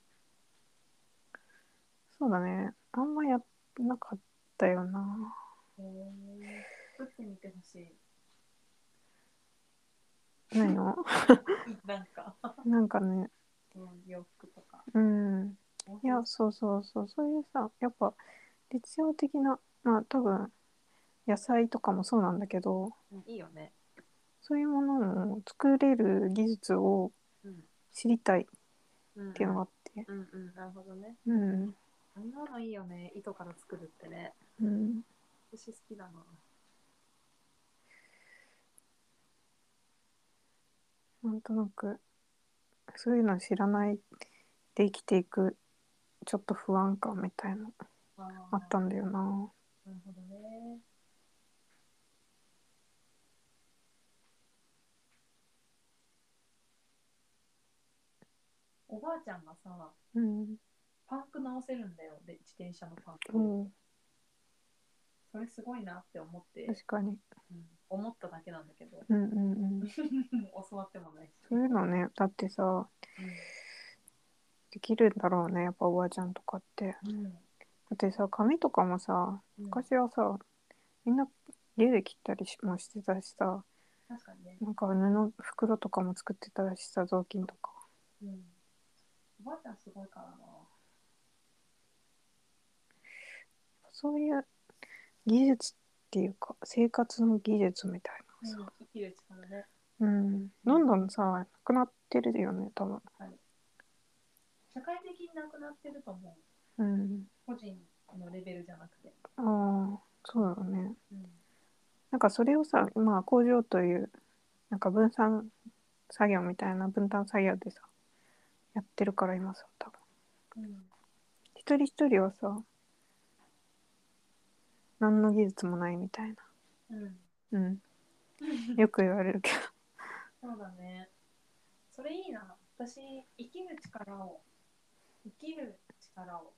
A: そうだね。あんまやんなかったよな。
B: へえ。作ってみてほしい。
A: 何の
B: なんか、
A: なんかね。
B: うん、洋服とか。
A: うん。い。やそうそうそう。そういうさやっぱ日常的なまあ多分野菜とかもそうなんだけど
B: うんいいよね。
A: そういうものを作れる技術を
B: うん。
A: 知りたいっ
B: うん、
A: ていうのがあって
B: うんうん、なるほどね。
A: うん
B: あんなのいいよね。糸から作るってね。
A: うん
B: 私好きだな。
A: なんとなくそういうの知らないで生きていくちょっと不安感みたいな
B: あ
A: あったんだよな
B: なるほどね。おばあちゃんがさ、
A: うん
B: パンク直せるんだよ、で自転車のパンク。
A: うん
B: それすごいなって思って、
A: 確かに
B: うん思っただけなんだけど、
A: うんうんうん
B: 教わってもないし。
A: そういうのねだってさできるんだろうねやっぱおばあちゃんとかって
B: うん。うん
A: だってさ髪とかもさ
B: うん
A: 昔はさみんな家で切ったりしもしてたしさ
B: 確かにね。
A: なんか布袋とかも作ってたしさ雑巾とか
B: うん。おばあちゃんすごいからな。
A: そういう技術っていうか生活の技術みたいなさ、
B: 生きる力ね。
A: うん、どんどんさなくなってるよね多分
B: 社会的になくなってると思う。
A: うん
B: 個人のレベルじゃなくて。
A: ああそうだね
B: うん。
A: なんかそれをさまあ工場というなんか分散作業みたいな分担作業でさやってるから今さ多分
B: うん。
A: 一人一人はさ何の技術もないみたいな
B: うん。
A: うん よく言われるけど
B: そうだね。それいいな。私、生きる力を、生きる力を、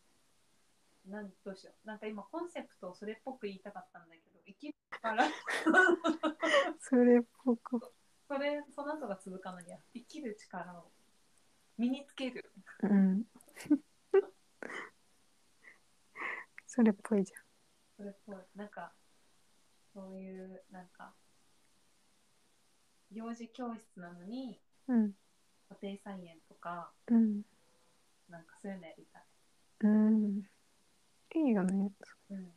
B: なんどうしよう。なんか今、コンセプトをそれっぽく言いたかったんだけど、生きる力、
A: それっぽく
B: それ、その後が続かないや。生きる力を身につける。
A: うん それっぽいじ
B: それっぽい。なんか、そういう、なんか、幼児教室なのに、
A: ゃんうん
B: 家庭菜園とか、
A: うん
B: なんかそういうのやりたい。
A: うんいいよね
B: うん。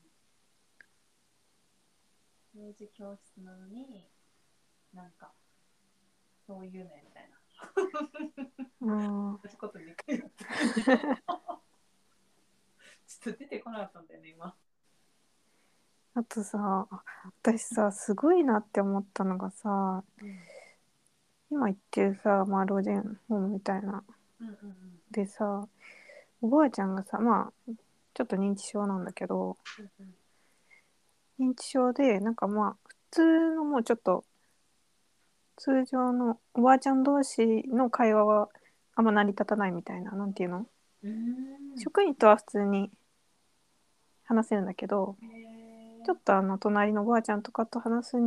B: 幼児教室なのに、なんか、そういうのやりたいな。じこと2回やってるちょっと出てこなかったんだよね、今。
A: あとさ私さすごいなって思ったのがさ
B: うん。
A: 今言ってるさ、まあ、老人ホームみたいな
B: うんうんうん。
A: でさおばあちゃんがさまあちょっと認知症なんだけど
B: うんうん
A: 認知症でなんかまあ普通のもうちょっと通常のおばあちゃん同士の会話はあんま成り立たないみたいななんていうの、
B: う
A: 職員とは普通に話せるんだけどちょっとあの隣のおばあちゃんとかと話す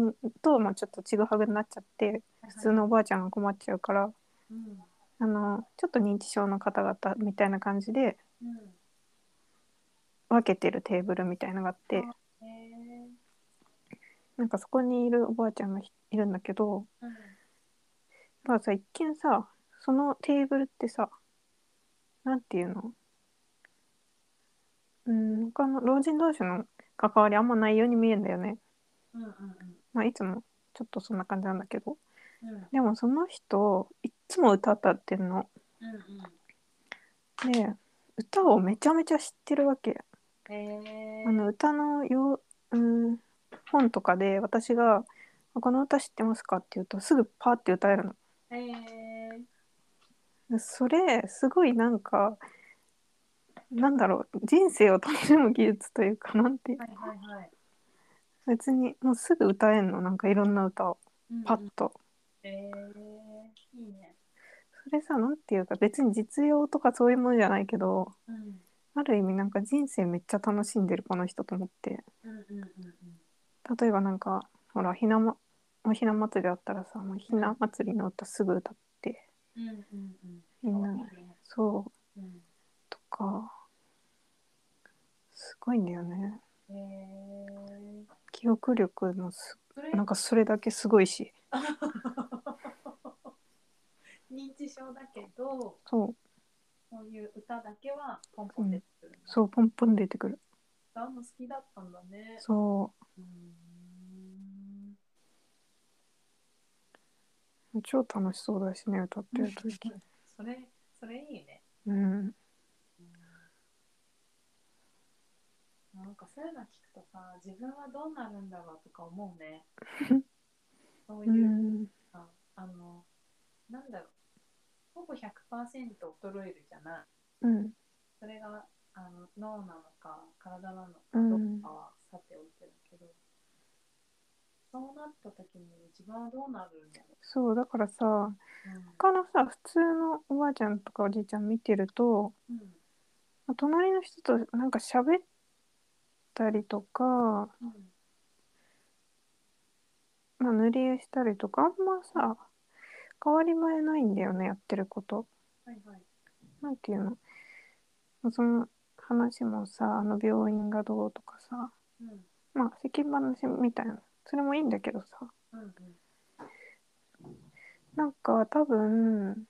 A: と、まあ、ちょっとちぐはぐになっちゃって普通のおばあちゃんが困っちゃうから
B: うん。
A: あのちょっと認知症の方々みたいな感じで
B: うん
A: 分けてるテーブルみたいのがあってなんかそこにいるおばあちゃんがいるんだけど
B: うん。
A: まあさ一見さそのテーブルってさなんていうの？うん他の老人同士の関わりあんまないように見えるんだよね。
B: うんうん
A: まあいつもちょっとそんな感じなんだけど
B: うんうん
A: でもその人いっつも歌歌ってんの。
B: うん
A: で歌をめちゃめちゃ知ってるわけ。
B: へー
A: あの歌のよう、うん、本とかで私が「この歌知ってますか?」って言うとすぐパーって歌えるの。
B: へえ
A: それすごいなんかなんだろう人生を楽しむ技術というかなんて
B: はいはいはい。
A: 別にもうすぐ歌えんの？なんかいろんな歌をパッと。
B: へえいいね。
A: それさなんていうか別に実用とかそういうものじゃないけど
B: うん
A: ある意味なんか人生めっちゃ楽しんでるこの人と思って
B: うんうんうんうん。
A: 例えばなんかほらひな,、ま、おひな祭りだったらさもうひな祭りの歌すぐ歌っ。みんなそう。
B: うん
A: とかすごいんだよね。
B: へえ
A: 記憶力もすなんかそれだけすごいし。
B: 認知症だけど、
A: そう。
B: そういう歌だけはポンポン出てくるんだ。
A: そうポンポン出てくる。
B: 歌うの好きだったんだね。
A: そう。
B: ーん
A: 超楽しそうだしね歌ってる時。
B: それ、それいいね。
A: うん。
B: なんかそういうの聞くとさ、自分はどうなるんだろうとか思うね。そう
A: う
B: いう、
A: ん。
B: ああの、なんだろう、ほぼ100%衰えるじゃない。
A: うん。
B: それがあの脳なのか体なのか
A: うん。
B: どうかはさておいてだけど、そうなった時に自分はどうなるんだろ
A: そうだからさ
B: う。
A: 他のさ普通のおばあちゃんとかおじいちゃん見てると
B: うん。
A: まあ隣の人となんか喋ったりとか、
B: うん。
A: まあ、塗り絵したりとかあんまさ変わり映えないんだよねやってること。
B: はいはい。
A: なんていうの？その話もさあの病院がどうとかさ
B: うん。
A: まあ世間話みたいなそれもいいんだけどさ。
B: うんうん。
A: なんか多分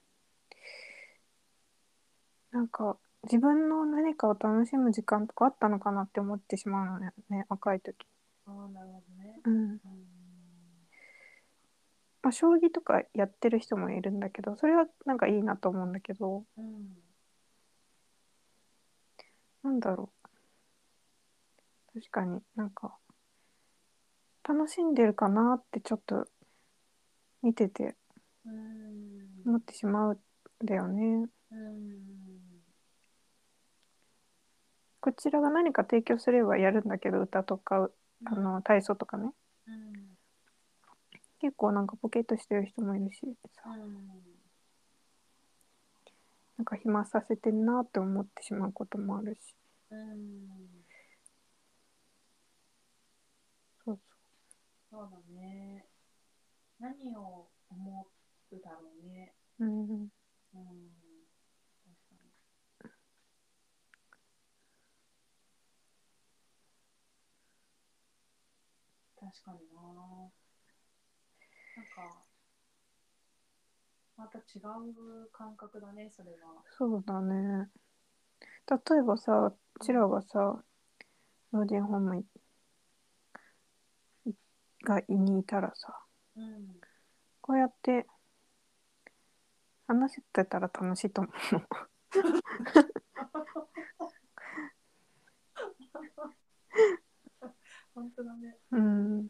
A: なんか自分の何かを楽しむ時間とかあったのかなって思ってしまうのね若い時。
B: ああ、なるほどね。
A: うん。
B: うん。
A: まあ、将棋とかやってる人もいるんだけどそれはなんかいいなと思うんだけど。
B: うん。
A: なんだろう。確かになんか楽しんでるかなってちょっと見てて
B: うん。
A: 思ってしまうんだよね。
B: うん。
A: こちらが何か提供すればやるんだけど歌とかあの体操とかね。
B: うん。
A: 結構なんかポケットしてる人もいるしさ。
B: うん。
A: なんか暇させてんなって思ってしまうこともあるし
B: うん
A: そう
B: そうだね。何を思うだろうね。
A: そううん
B: うん。確かに。な。なんか、また違う感覚だね、それは。
A: そうだね例えばさうちらがさ老人ホームいがいにいたらさ
B: うん。
A: こうやって話してたら楽しいと思うの
B: 本当だね。
A: うん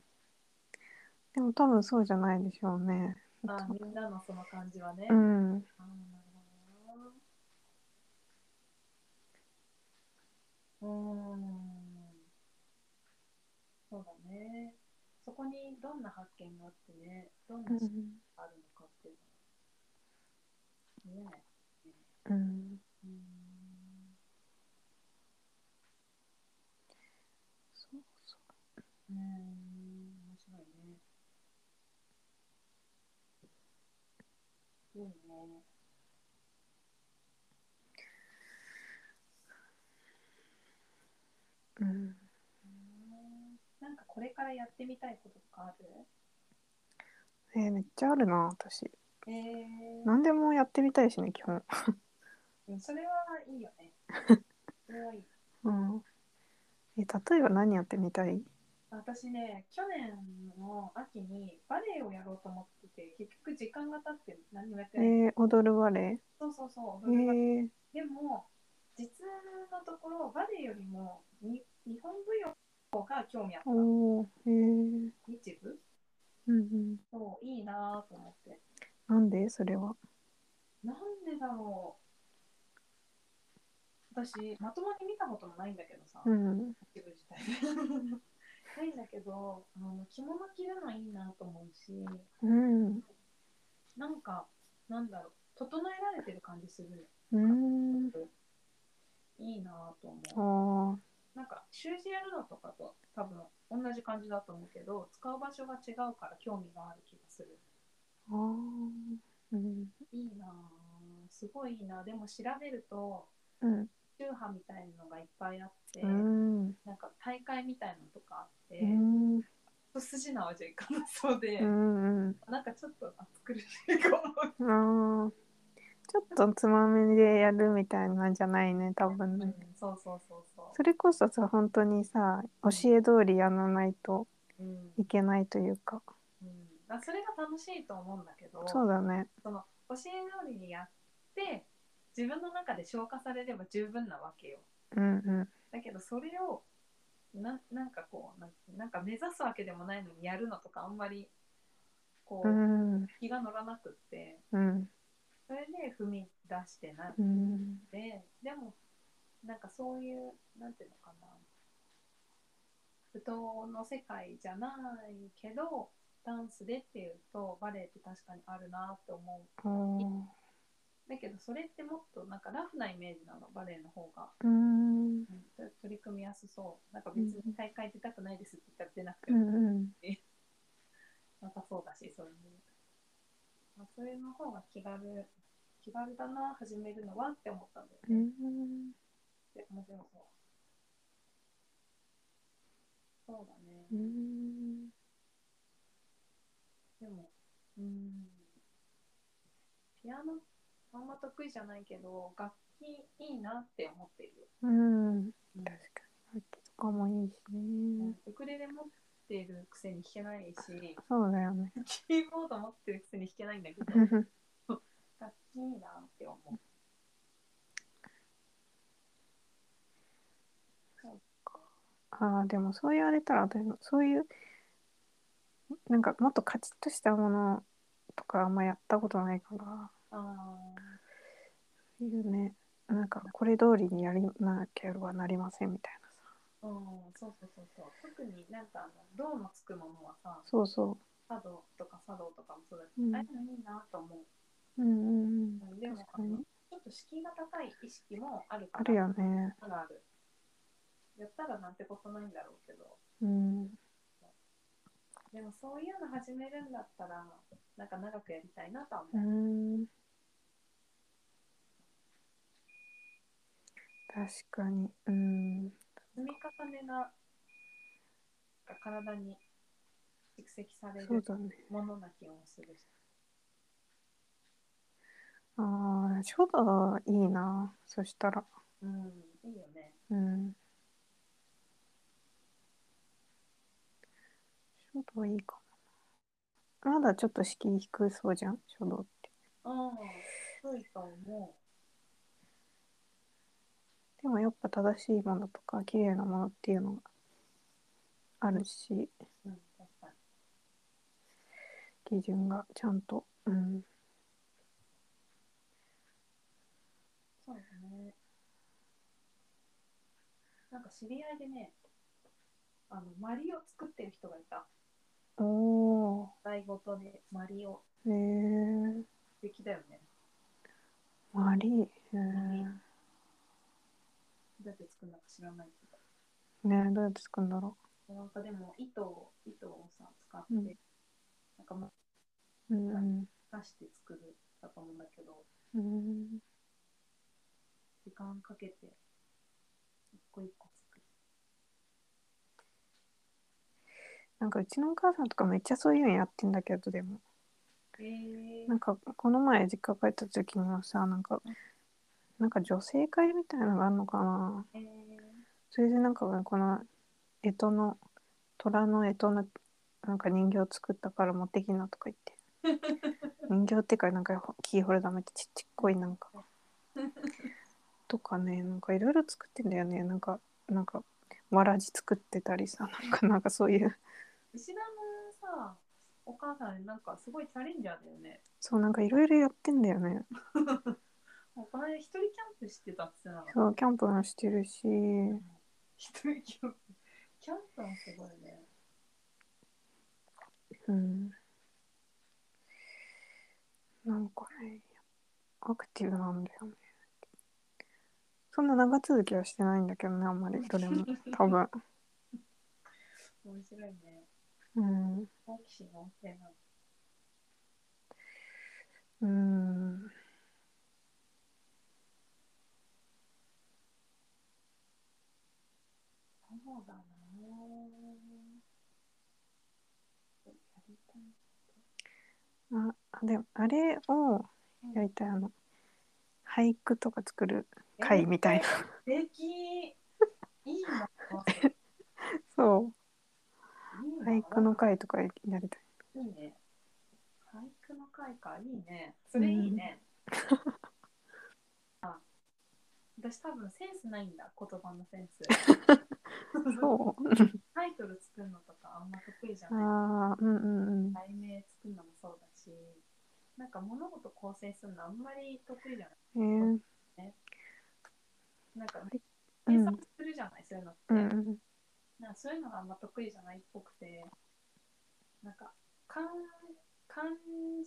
A: でも多分そうじゃないでしょうね
B: あ、みんなのその感じはね。あ
A: うん。
B: うーん。そうだね。そこにどんな発見があってね、どんな視点があるのかっていうのは見え。
A: うん。
B: うーん。
A: そうそう
B: うーん。面白いね。いいね。
A: うん
B: からやってみたいこととかある？
A: えーめっちゃあるな私
B: えー
A: 何でもやってみたいしね基本
B: うんそれはいいよね。それはいい。
A: うんえ例えば何やってみたい？
B: 私ね、去年の秋にバレエをやろうと思ってて、結局時間が経って何もやってない。
A: えー、踊るバレ
B: そうそうそう。
A: エ
B: 踊るバレエ
A: えー、
B: でも、実のところ、バレエよりもに日本舞踊方が興味あった。
A: おおへえうん
B: 日舞
A: うん。
B: そういいなと思って。
A: なんでそれは？
B: なんでだろう。私まともに見たこともないんだけどさ、
A: うん。
B: 日舞自体。ないんだけどあの着物着るのいいなと思うし
A: うん。
B: なんかなんだろう。整えられてる感じする。
A: うん。
B: いいなと思う。
A: あ
B: なんか習字やるのとかと多分同じ感じだと思うけど使う場所が違うから興味がある気がする。
A: あうん。
B: いいなぁ。すごいいいなでも調べると
A: うん。
B: 宗派みたいなのがいっぱいあって、
A: うん。
B: なんか大会みたいなのとかあって、
A: うん。
B: 筋縄じゃいかなそうで、
A: うんうん。
B: なんかちょっと暑苦しいかも、
A: ちょっとつまみでやるみたいなんじゃないね多分
B: うん
A: ね、
B: そうそうそうそ
A: それこそさ本当にさ教え通りやらないと
B: う、うん。
A: いけないというか。
B: うん、だそれが楽しいと思うんだけど
A: そうだね。
B: その教え通りにやって自分の中で消化されれば十分なわけよ。
A: うんうん。
B: だけどそれをななんかこうなんなんか目指すわけでもないのにやるのとかあんまりこ
A: う
B: うん。気が乗らなくって。
A: うん
B: それで踏み出してなっ
A: うん。
B: てでもなんかそういうなんていうのかな。舞踏の世界じゃないけどダンスでっていうとバレエって確かにあるなって思う。
A: あ
B: だけどそれってもっとなんかラフなイメージなのバレエの方が、
A: ーうん。
B: うん。取り組みやすそう。なんか別に大会出たくないですって言ったら出なくても。
A: うんうん。
B: なさそうだしそういう、まあ、それの方が気軽気軽だな始めるのはって思ったんだよ
A: う
B: ね、
A: ん。
B: で面白そう。そうだね、
A: うん。
B: でもうんピアノあんま得意じゃないけど楽器いいなって思ってるよ、
A: うん
B: うん
A: 確かに楽器とかもいいしね
B: ウクレレ持ってるくせに弾けないし
A: そうだよね。
B: キーボード持ってるくせに弾けないんだけど楽器いいなって思う。
A: ああでもそう言われたら私もそういうなんかもっとカチッとしたものとかあんまやったことないから。
B: ああ
A: そういうねなんかこれ通りにやりなければなりませんみたいな。さ
B: うん、そうそうそうそう。特になんかあの、銅のつくものはさ、
A: そうそ
B: 茶道とか茶道とかもそうだけど、
A: うん
B: ああいうのいいなと思う。
A: ううんうんうん
B: でも
A: 確かに
B: ちょっと敷居が高い意識もあるから。
A: あるよね
B: あるある。やったらなんてことないんだろうけど、
A: うん
B: でもそういうの始めるんだったら、なんか長くやりたいなとは
A: う
B: 思う。
A: ん確かにうん
B: 積み重ねがが体に蓄積される
A: そうだね。
B: ものな気もするし。
A: ああ書道いいな。そしたら。
B: うん、いいよね。
A: うん。書道いいかもな。まだちょっと敷居低そうじゃん書道って。
B: ああ、そうい
A: でもやっぱ正しいものとか綺麗なものっていうのがあるし。基準がちゃんとうん
B: そうだね。なんか知り合いでね、あの、マリを作ってる人がいた。
A: おお
B: 台ごとでマリを。
A: へえ
B: 素敵だよね。
A: マリ？ーへえ
B: どうやって作るのか知らないけ
A: ねどうやって作るんだろ
B: ど。なんかでも糸を、糸をさ、使って、
A: うん。
B: なんかま
A: ううんうん。
B: あ、出して作るだと思うんだけど、
A: うん
B: 時間かけて、一個一個作る。
A: なんかうちのお母さんとかめっちゃそういうのやってんだけどでも。
B: えー。
A: なんかこの前実家帰った時にはさなんかなんか女性会みたいなのがあるのかな。
B: えー。
A: それでなんかこの干支の虎の干支のなんか人形作ったから持ってきなとか言って。人形っていうかなんかキーホルダーめっちゃちっちゃっこいなんか。とかねなんかいろいろ作ってんだよね。なんかなんかわらじ作ってたりさなんかなんかそういう。
B: 石田のさ、お母さんなんかすごいチャレンジャーだよね。
A: そうなんかいろいろやってんだよね
B: この間一人キャンプしてたって言ってた？
A: そうキャンプもしてるし
B: 一人キャンプ？キャンプもすごいね。
A: うんなんかねアクティブなんだよねそんな長続きはしてないんだけどねあんまりどれも 多分
B: 面白いね。
A: うん
B: 好奇心旺盛なの。
A: うん
B: そうだな
A: ああでもあれをやりたいあの俳句とか作る会みたいな
B: 素敵いいな。
A: そう俳句の会とかやりたい
B: いいね。俳句の会か、いいね。それいいね。あ、私多分センスないんだ、言葉のセンス。
A: そう
B: タイトル作るのとかあんま得意じゃない。
A: ああうんうんうん
B: 題名作るのもそうだし、なんか物事構成するのあんまり得意じゃない。
A: えー、
B: なんか
A: うん
B: 検索するじゃない、そういうのって。
A: うんうん
B: なんかそういうのがあんま得意じゃないっぽくて、なんか感感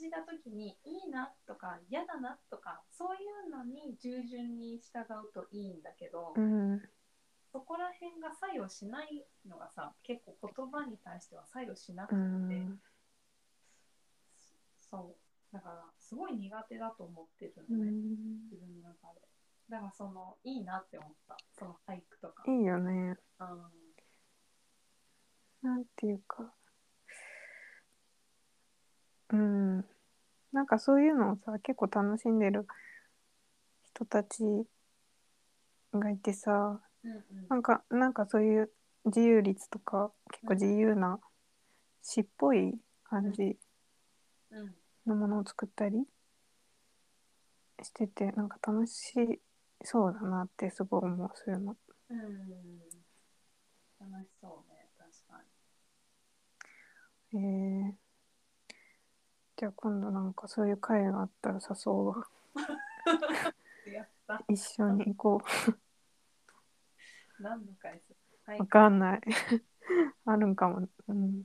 B: じた時にいいなとか嫌だなとかそういうのに従順に従うといいんだけど、
A: うん。
B: そこら辺が作用しないのがさ結構言葉に対しては作用しなく
A: う
B: て、
A: ん。
B: そう。だからすごい苦手だと思ってる
A: う
B: のね、
A: ん。
B: 自分の中で。だからそのいいなって思った。その俳句とか、
A: いいよね。
B: うん。
A: なんていうかうん。なんかそういうのをさ結構楽しんでる人たちがいてさ
B: うんうん。
A: なんかなんかそういう自由律とか結構自由な詩っぽい感じ
B: うん。
A: のものを作ったりしててなんか楽しそうだなってすごい思うそういうの。
B: うん。楽しそうね確か
A: えー、じゃあ今度なんかそういう会があったら誘うわ。
B: に やった。
A: 一緒に行こ
B: 何の回数は
A: うわかんない。あるんかも。うん。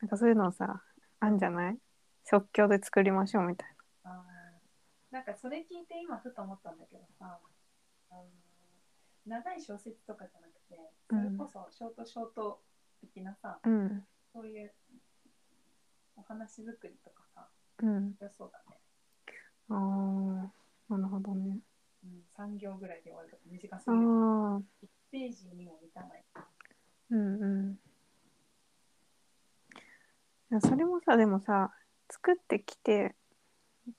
A: なんかそういうのさあんじゃない？即興で作りましょうみたい
B: あー。なんかそれ聞いて今ふと思ったんだけどさあの長い小説とかじゃなくてそれこそショートショート的なさ、
A: なうん。
B: そういうお話作りとかさ
A: うん。
B: 良そうだね、
A: ああなるほどね。
B: うん、3行ぐらいで終わるとか短すぎる。
A: ー。
B: 1ページにも満たない。
A: うんうん。いやそれもさでもさ作ってきてっ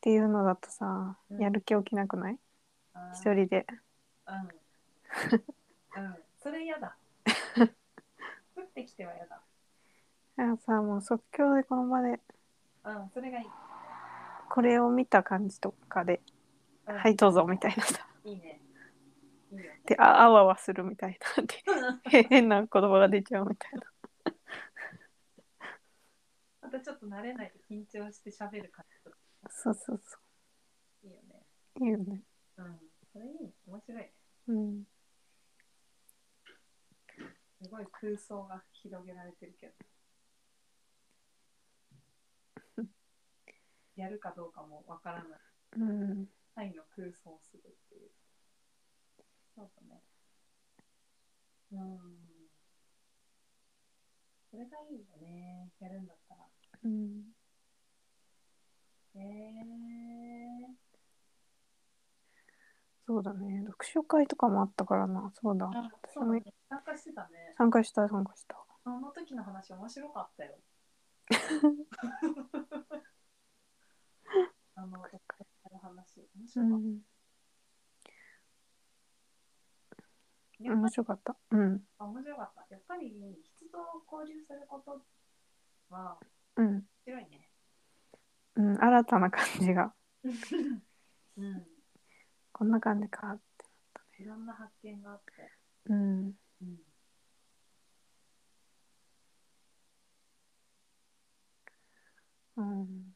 A: ていうのだとさ、
B: うん。
A: やる気起きなくない？一人で。
B: うん。うん。それ嫌だ。作ってきては嫌だ
A: いやさもう即興でこの場で。
B: うんそれがいい、
A: これを見た感じとかで
B: うん、
A: はいどうぞみたいなさ。
B: いいね。いい
A: でああわわするみたいな。で変な言葉が出ちゃうみたいな。
B: またちょっと慣れないと緊張して喋る感じとか。
A: そうそうそ
B: いいよね。
A: ういいよね。
B: うんそれいい。面白いね。
A: うん。
B: すごい空想が広げられてるけどやるかどうかもわからない。
A: うん。
B: 範囲の空想をするっていう。そうだね。うん。それがいいよね。やるんだったら。
A: うん。
B: へえ
A: そうだね。読書会とかもあったからな。そうだ。
B: うだね。参加してたね。
A: 参加した参加した。
B: その時の話面白かったよ あの読書会の話面
A: う
B: 白かっ
A: ん。
B: た、やっぱり
A: 面白かった。うん。
B: あ面白かった。やっぱり人と交流することは
A: うん。
B: 面白いね。
A: うん新たな感じが。
B: うん。
A: こんな感じかって
B: いろんな発見があって。
A: うん。
B: うん。
A: うん。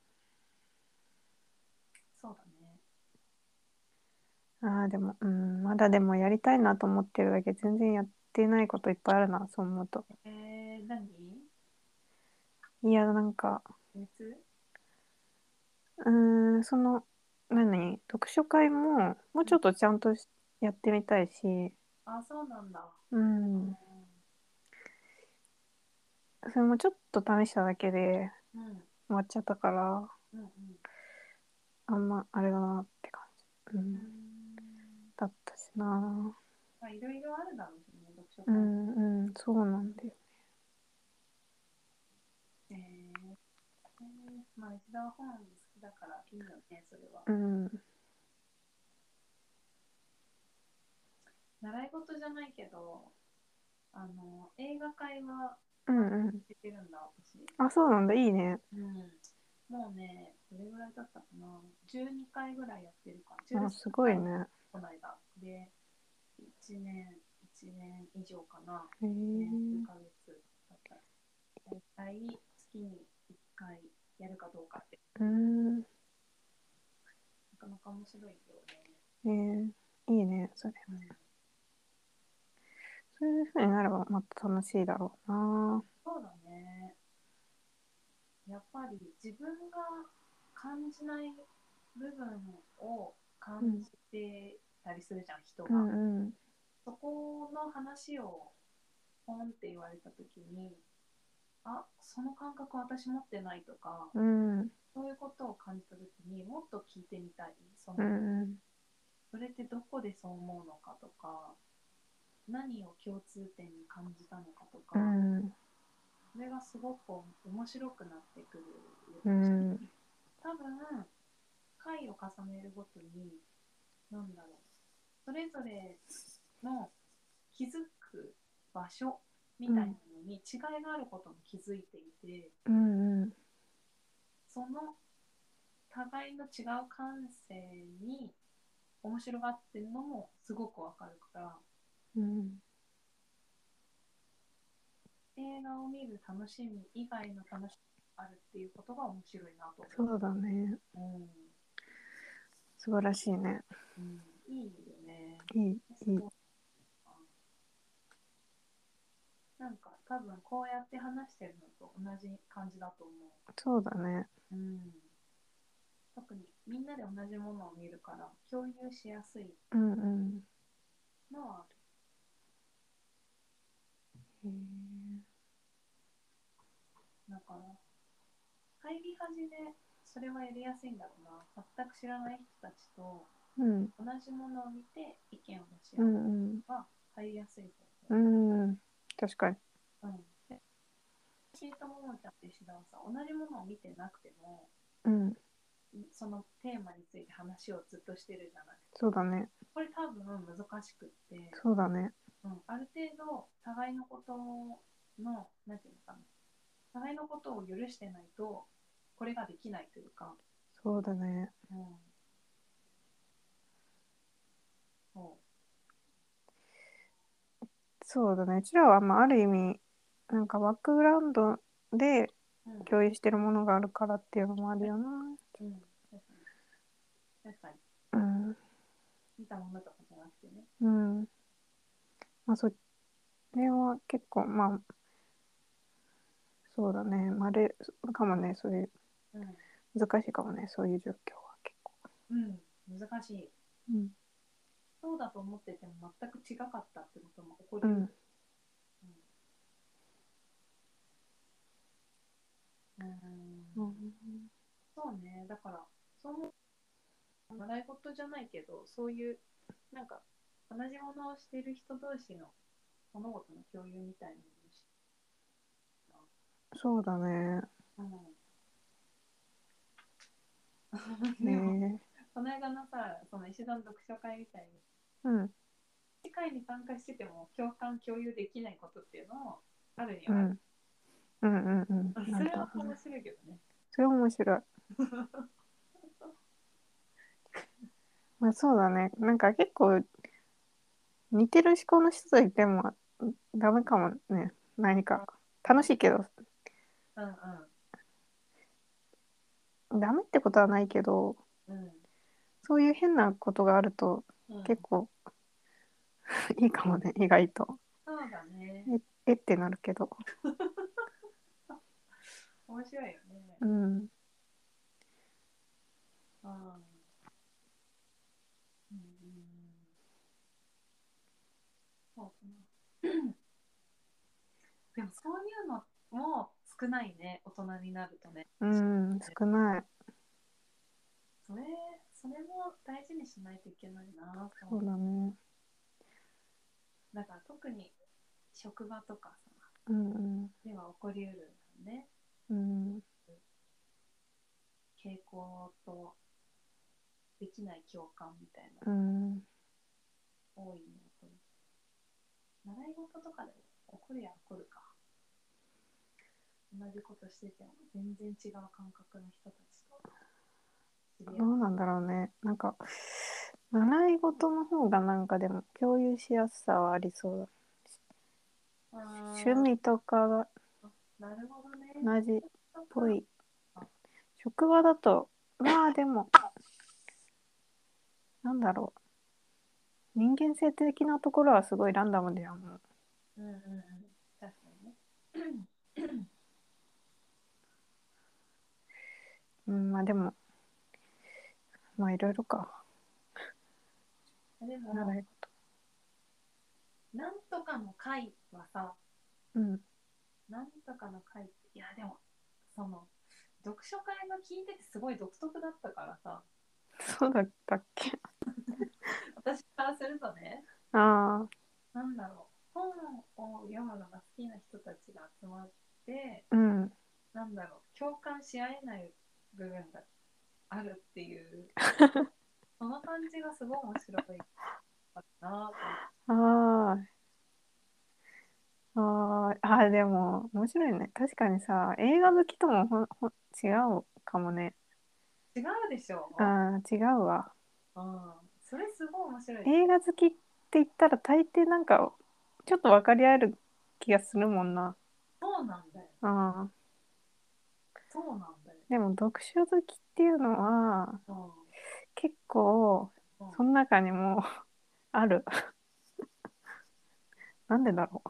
B: そうだね。
A: ああ、でも、うん、まだでもやりたいなと思ってるだけ全然やってないこといっぱいあるな、そう思うと。
B: えー、何？
A: いや、なんか、
B: 熱
A: うーん、その、何？読書会も、もうちょっとちゃんとしやってみたいし、
B: あ、そうなんだ。
A: うん、それもちょっと試しただけで
B: うん。
A: 終わっちゃったから、
B: うんうん。
A: あんまあれだなって感じ、う、
B: うんん。
A: だったしな。
B: まあ、いろいろあるだろうしね、読書会。
A: うん、うん、そうなんだよ。
B: えー、えー、まあ、石田は本好きだからいいよね、それは。
A: うん、
B: 習い事じゃないけど、あの、映画会は
A: うん、うん。
B: 出てるんだ、私。
A: あ、そうなんだ、いいね。
B: うん。もうね、どれぐらいだったかな ?12 回ぐらいやってるから。
A: あ、すごいね。
B: この間。で、1年、1年以上かな。
A: へえ
B: ね、数ヶ月だった。大体月に1回やるかどうかって、
A: うん、
B: なかなか面白いよね。
A: えー、いいね、それ。
B: うん
A: そういう風になればまた楽しいだろうな。
B: そうだね。やっぱり自分が感じない部分を感じてたりするじゃん、人
A: う
B: が。
A: んうん。
B: そこの話をポンって言われた時に、あその感覚私持ってないとか、
A: うん
B: そういうことを感じた時にもっと聞いてみたい。その
A: うんうん
B: それってどこでそう思うのかとか、何を共通点に感じたのかとか、
A: うん
B: それがすごく面白くなってくる。
A: うん
B: 多分、回を重ねるごとに、なんだろう、それぞれの気づく場所みたいなのに違いがあることも気づいていて、
A: うんうん。
B: その互いの違う感性に面白がってるのもすごくわかるから、
A: うん。
B: 映画を見る楽しみ以外の楽しみがあるっていうことが面白いなと思う。
A: そうだね。
B: うん
A: 素晴らしいね
B: うん、いいよね。
A: いいいい
B: なんか多分こうやって話してるのと同じ感じだと思
A: そうだね
B: う。うん。特にみんなで同じものを見るから共有しやすい
A: うんうん
B: のはある。
A: へー
B: だから入り始めそれはやりやすいんだろうな。全く知らない人たちと
A: うん。
B: 同じものを見て意見を出し
A: う
B: 合うのが入りやすいと
A: う
B: 思う。
A: ん。確かに。
B: うん。で、シートももちゃんと石田はさ、同じものを見てなくても、
A: うん。
B: そのテーマについて話をずっとしてるじゃない。
A: そうだね。
B: これ多分難しくって、
A: そうだね。
B: うん、ある程度互いのことの、なんていうのかな、互いのことを許してないと、これができないというか、
A: そうだね
B: うん。そ
A: そうだねうちらはまあある意味なんかバックグラウンドで。共有してるものがあるからっていうのもあるよな
B: うん、確かに。
A: うん
B: 見たものとかじゃなくてね。
A: うんまあそれは結構まあそうだねまあれかもねそういう
B: うん。
A: 難しいかもねそういう状況は結構。
B: うん、難しい。
A: うん。
B: そうだと思ってても全く違かったってことも起こる。
A: うん。
B: うん。
A: うん。
B: そうね、だから、その習い事じゃないけど、そういう、なんか、同じものをしている人同士の物事の共有みたいなのをし
A: そうだね。
B: うん。でも、
A: ね
B: この間のさ、その石田の読書会みたいに、
A: うん。
B: 世界に参加してても共感、共有できないことっていうのもあるにはある。
A: うん。うんうんうん。
B: それは面白いけどね。
A: それ面白い。まあそうだね。なんか結構似てる思考の人といてもダメかもね。何か。楽しいけど。
B: うん
A: ダメってことはないけど
B: うんうん
A: そういう変なことがあると
B: うん。
A: 結構 いいかもね意外と。
B: そうだね。
A: ええってなるけど。
B: 面白いよね。
A: うん。
B: あー。うんうん。そうかな。でもそういうのも少ないね大人になるとね。
A: うん少ない。
B: それそれも大事にしないといけないなと
A: そうだね。
B: だから特に職場とかさ
A: うんうん。
B: では起こりうるんだね。
A: うん。
B: 傾向とできない共感みたい
A: う
B: な、
A: ん。
B: 多いに起こる習い事とかでも起こるや起こるか同じことしてても全然違う感覚の人たちと
A: どうなんだろうね。なんか習い事の方がなんかでも共有しやすさはありそう
B: あ
A: だ
B: ー。
A: 趣味とかが
B: なるほどね。
A: 同じっぽい。職場だとまあでもなんだろう。人間性的なところはすごいランダムだよもう。
B: うんうんうん。確かにね
A: うんまあでもまあいろいろか。
B: でも
A: 習い事。
B: なんとかの会はさ
A: うん。
B: なんとかの会っていやでもその読書会が聞いててすごい独特だったからさ。
A: そうだったっけ？
B: 私からするとね。
A: ああ
B: なんだろう。本を読むのが好きな人たちが集まって
A: うん。
B: なんだろう。共感し合えない部分があるっていう その感じがすごい面白いかな
A: あー。あー。あーでも面白いね。確かにさ映画好きともほんほん違うかもね。
B: 違うでしょ
A: あー違うわ。
B: うん。それすごい面白い。
A: 映画好きって言ったら大抵なんかちょっと分かり合える気がするもんな。
B: そうなんだよ。
A: あー。
B: そうなんだよ
A: でも読書好きっていうのは
B: うん。
A: 結構
B: うん。
A: その中にも ある。なんでだろ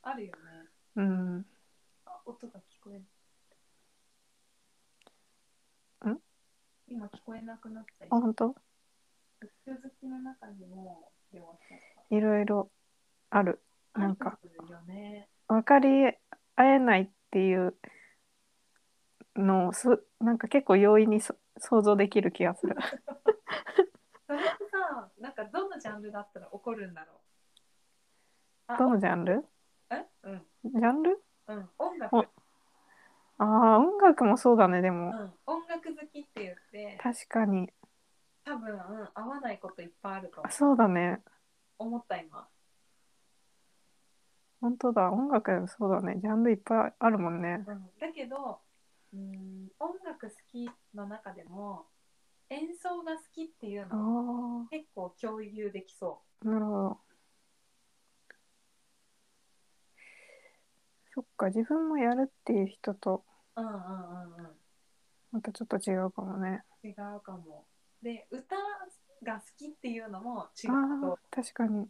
B: あるよね。
A: ううん。
B: あ音が聞こえ
A: ん？
B: 今聞こえなくなったり
A: あ本当？
B: 読書好きの中にも
A: いろいろある。なんか。
B: あるよね。
A: 分かり合えないっていうのをすなんか結構容易にそ想像できる気がする。
B: それってさなんかどのジャンルだったら起こるんだろう？あ
A: どのジャンル？
B: え？うん。
A: ジャンル？
B: うん音楽、
A: おああ音楽もそうだねでも。
B: うん、音楽好きって言って。
A: 確かに。
B: 多分、うん、合わないこといっぱいあると
A: あそうだね。
B: 思った今。
A: 本当だ音楽そうだね。ジャンルいっぱいあるもんね。
B: うん、だけどうん音楽好きの中でも演奏が好きっていう
A: あ
B: の
A: あ
B: 結構共有できそ
A: なるほど。そっか自分もやるっていう人と
B: ううんうんうん。
A: またちょっと違うかもね。
B: うん違うかも。で歌が好きっていうのも違う
A: あ
B: と。
A: あ確かに。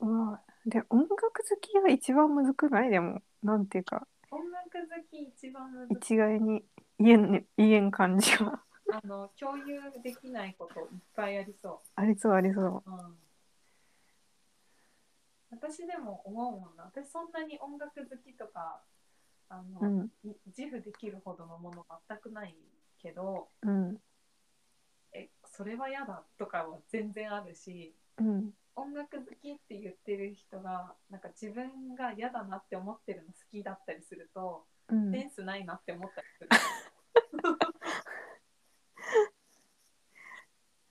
A: うわで音楽好きが一番むずくない？でもなんていうか。
B: 音楽好き一番難しい。
A: 一概に言えん,、ね、言えん感じが。
B: あの共有できないこといっぱいありそ
A: ありそうありそう
B: う、うん、私でも思うもんな。私そんなに音楽好きとかあの、
A: うん。
B: い自負できるほどのもの全くないけど
A: うん。
B: えそれは嫌だとかは全然あるし
A: うん
B: 音楽好きって言ってる人がなんか自分が嫌だなって思ってるの好きだったりすると、
A: うん。
B: センスないなって思ったりする。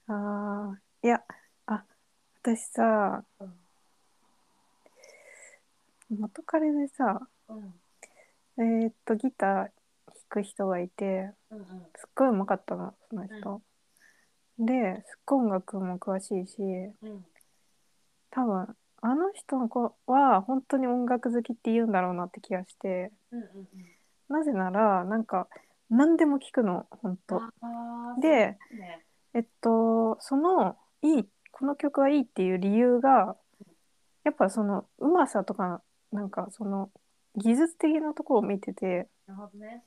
A: ああいやあ私さ
B: うん。
A: 元彼でさ
B: うん。
A: えーっとギター弾く人がいて
B: うんうん。
A: すっごいうまかったのその人、ですっごい音楽も詳しいし
B: うん
A: 多分あの人の子は本当に音楽好きって言うんだろうなって気がして
B: うんうんうん。
A: なぜならなんか何でも聞くの本当
B: あー
A: で、
B: そうね、
A: えっとそのいいこの曲はいいっていう理由がやっぱそのうまさとかなんかその技術的なところを見てて
B: なるほどね。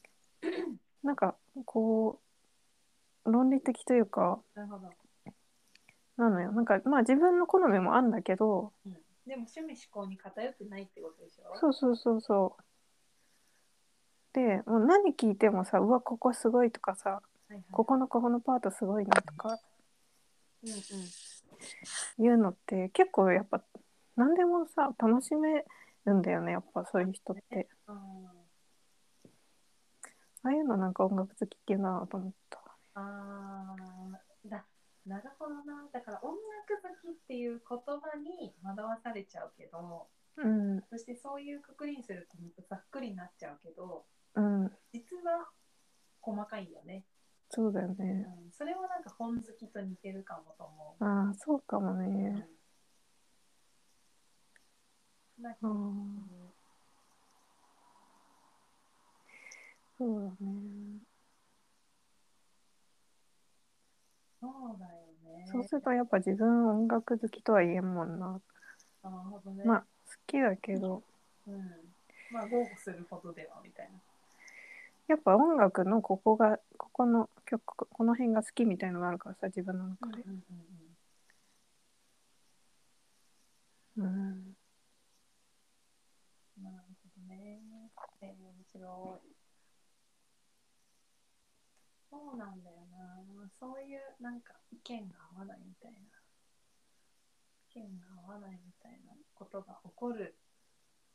A: なんかこう論理的というか
B: なるほど。
A: なのよ。なんかまあ自分の好みもあんだけど
B: うん、でも趣味思考に偏ってないってことでしょ？
A: そうそうそうそう。でもう何聞いてもさうわここすごいとかさ
B: はいはい、
A: ここのここのパートすごいなとか
B: うんうん。
A: いうのって結構やっぱ何でもさ楽しめるんだよねやっぱそういう人って。
B: あ
A: ああいうのなんか音楽好きっていうなと思った。
B: あー。だなるほどな。だから音楽好きっていう言葉に惑わされちゃうけど
A: うん。
B: そしてそういうくくりにするとざっくりになっちゃうけど
A: うん。
B: 実は細かいよね、
A: そうだよ
B: う
A: ね
B: ん、それはなんか本好きと似てるかもと思う、
A: ああそうかも
B: うん。
A: ね
B: なんかうん。
A: そうだね
B: そうだよね。
A: そうするとやっぱ自分音楽好きとは言えんもんな。
B: なるほどね。
A: まあ好きだけど。
B: うん。まあ豪語するほどではみたいな。
A: やっぱ音楽のここがここの曲この辺が好きみたいのがあるからさ自分の中で。
B: うんうんうん
A: うん。
B: なるほどね。えー、面白い。そうなんだよな。そういうなんか意見が合わないみたいな。意見が合わないみたいなことが起こる。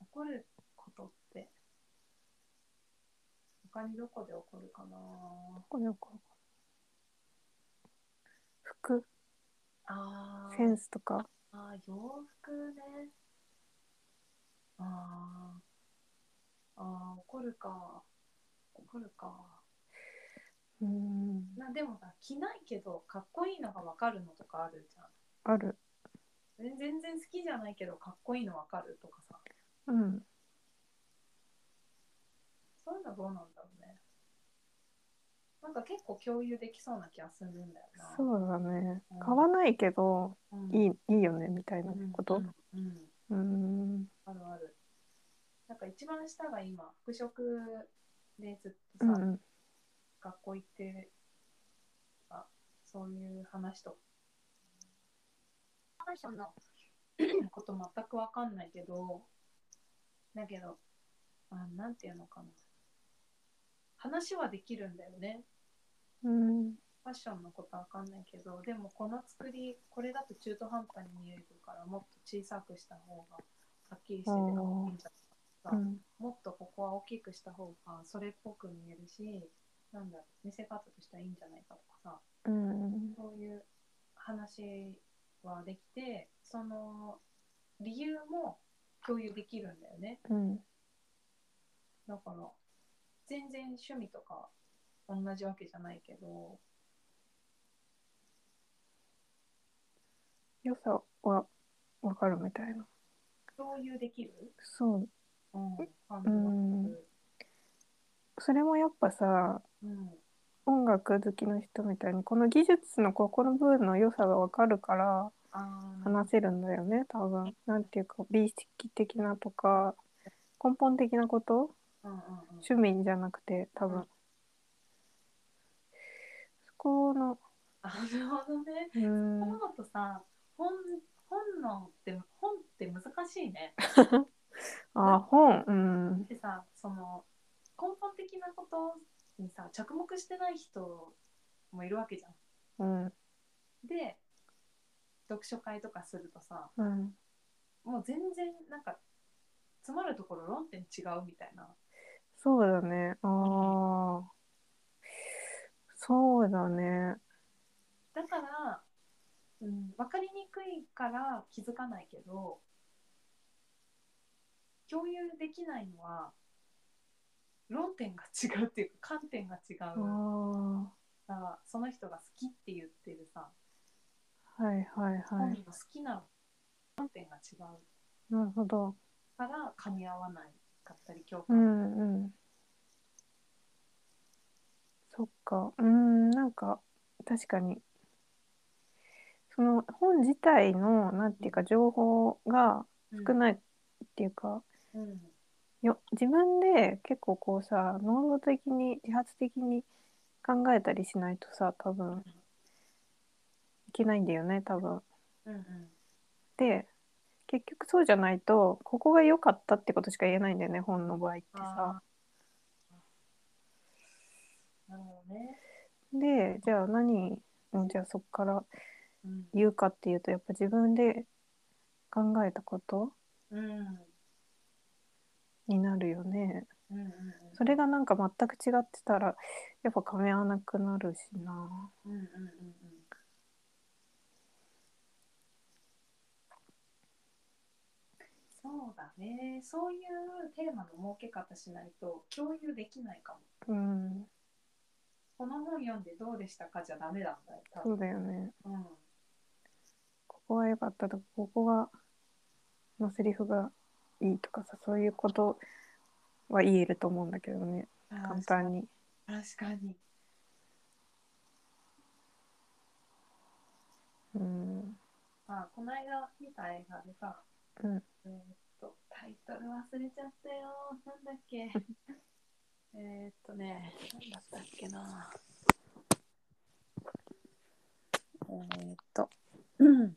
B: 起こることって、他にどこで起こるかな？
A: これこう服
B: あー
A: センスとか
B: あー、洋服ね。あーあー、怒るか。怒るか。
A: うん
B: なでもさ、着ないけど、かっこいいのがわかるのとかあるじゃん。
A: ある
B: 全全然好きじゃないけど、かっこいいのわかるとかさ。
A: うん
B: そういうのどうなんだろうね。なんか結構共有できそうな気がするんだよな。
A: そうだね
B: うん
A: 買わないけど
B: うん
A: いいいいよねみたいなこと？
B: うんうんうん
A: うん
B: あるある。なんか一番下が今、服飾でずっ
A: う
B: とさ、
A: ん
B: 学校行ってあそういう話と。ファッションの？こと全くわかんないけどだけどあなんていうのかな。話はできるんだよね。
A: うん。
B: ファッションのことわかんないけどでもこの作りこれだと中途半端に見えるからもっと小さくした方がはっきりしててかっこいいんじゃないか
A: うん。
B: もっとここは大きくした方がそれっぽく見えるしなんだろう見せ方としてはいいんじゃないかとかさ
A: うん。
B: そういう話はできてその理由も共有できるんだよね。
A: うん。
B: だから全然趣味とか同じわけじゃないけど
A: 良さはわかるみたいな。
B: 共有できる、
A: そう。
B: うん、感じはする
A: それもやっぱさ
B: うん。
A: 音楽好きの人みたいにこの技術のここの部分の良さがわかるから話せるんだよね多分。なんていうか美意識的なとか根本的なこと？
B: うんうんうん。
A: 趣味じゃなくて多分、
B: うん
A: そこの
B: あなるほどね。
A: うーん
B: 思うとさ本本のって本って難しいね。
A: あ本。うん。
B: でさその根本的なことにさ着目してない人もいるわけじゃん。
A: うん。
B: で読書会とかするとさ
A: うん。
B: もう全然なんか詰まるところ論点違うみたいな。
A: そうだね。ああそうだね。
B: だから、うん、分かりにくいから気づかないけど共有できないのは論点が違うっていうか観点が違う。
A: ああ
B: さその人が好きって言ってるさ、
A: はいはいはい
B: 好きな論観点が違う
A: なるほど。
B: から噛み合わないかったり共
A: う
B: 感、
A: んうん。そっか。うん、なんか、確かに。その本自体の、なんていうか、情報が少ないっていうか、
B: うん
A: よ自分で結構こうさ、能動的に、自発的に考えたりしないとさ、多分、いけないんだよね、多分。
B: うんうん。
A: で、結局そうじゃないと、ここが良かったってことしか言えないんだよね、本の場合ってさ。で、じゃあ何をじゃあそこから
B: うん。
A: 言うかっていうと、やっぱ自分で考えたこと。
B: うん
A: になるよね。
B: うんうんうん、
A: それがなんか全く違ってたら、やっぱ噛み合わなくなるしな。
B: うんうんうん。うんそうだね。そういうテーマの設け方しないと共有できないかも。
A: うん、
B: この本読んでどうでしたかじゃダメなんだよ多分。
A: そうだよね。
B: うん。
A: ここは良かったとか、ここが、のセリフがいいとかさ、そういうことは言えると思うんだけどね、簡単に。
B: 確かに
A: うん。
B: あこの間見た映画でさ
A: うん。
B: えーっとタイトル忘れちゃったよなんだっけ えーっとねなんだったっけなえーっと うん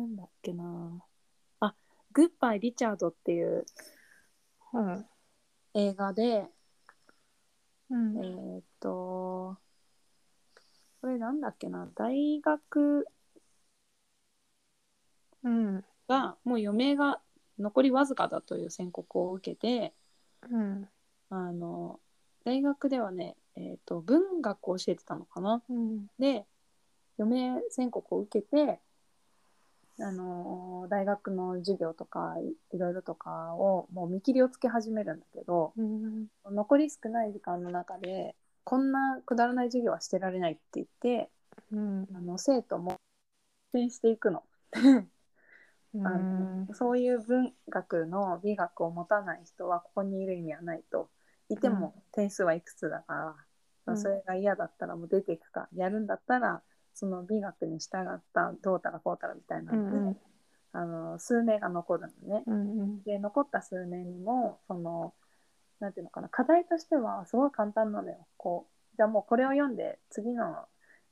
B: なんだっけなあグッバイ・リチャードっていう
A: うん。
B: 映画で
A: うん。
B: えーっとこれなんだっけな大学
A: うん。
B: がもう余命が残りわずかだという宣告を受けて
A: うん。
B: あの大学ではね、えー、と文学を教えてたのかな
A: うん。
B: で余命宣告を受けてあの大学の授業とかいいろいろとかをもう見切りをつけ始めるんだけど
A: うん。
B: 残り少ない時間の中でこんなくだらない授業はしてられないって言って
A: うん。
B: あの生徒も転していくの。
A: うん。
B: あのそういう文学の美学を持たない人はここにいる意味はないといても点数はいくつだから、
A: うん
B: それが嫌だったらもう出ていくかやるんだったらその美学に従ったどうたらこうたらみたいな
A: うん
B: ので、
A: うん。
B: あの数年が残るのね。
A: うん。
B: で残った数年にもそのなんていうのかな課題としてはすごい簡単なのよ。こうじゃあもうこれを読んで次の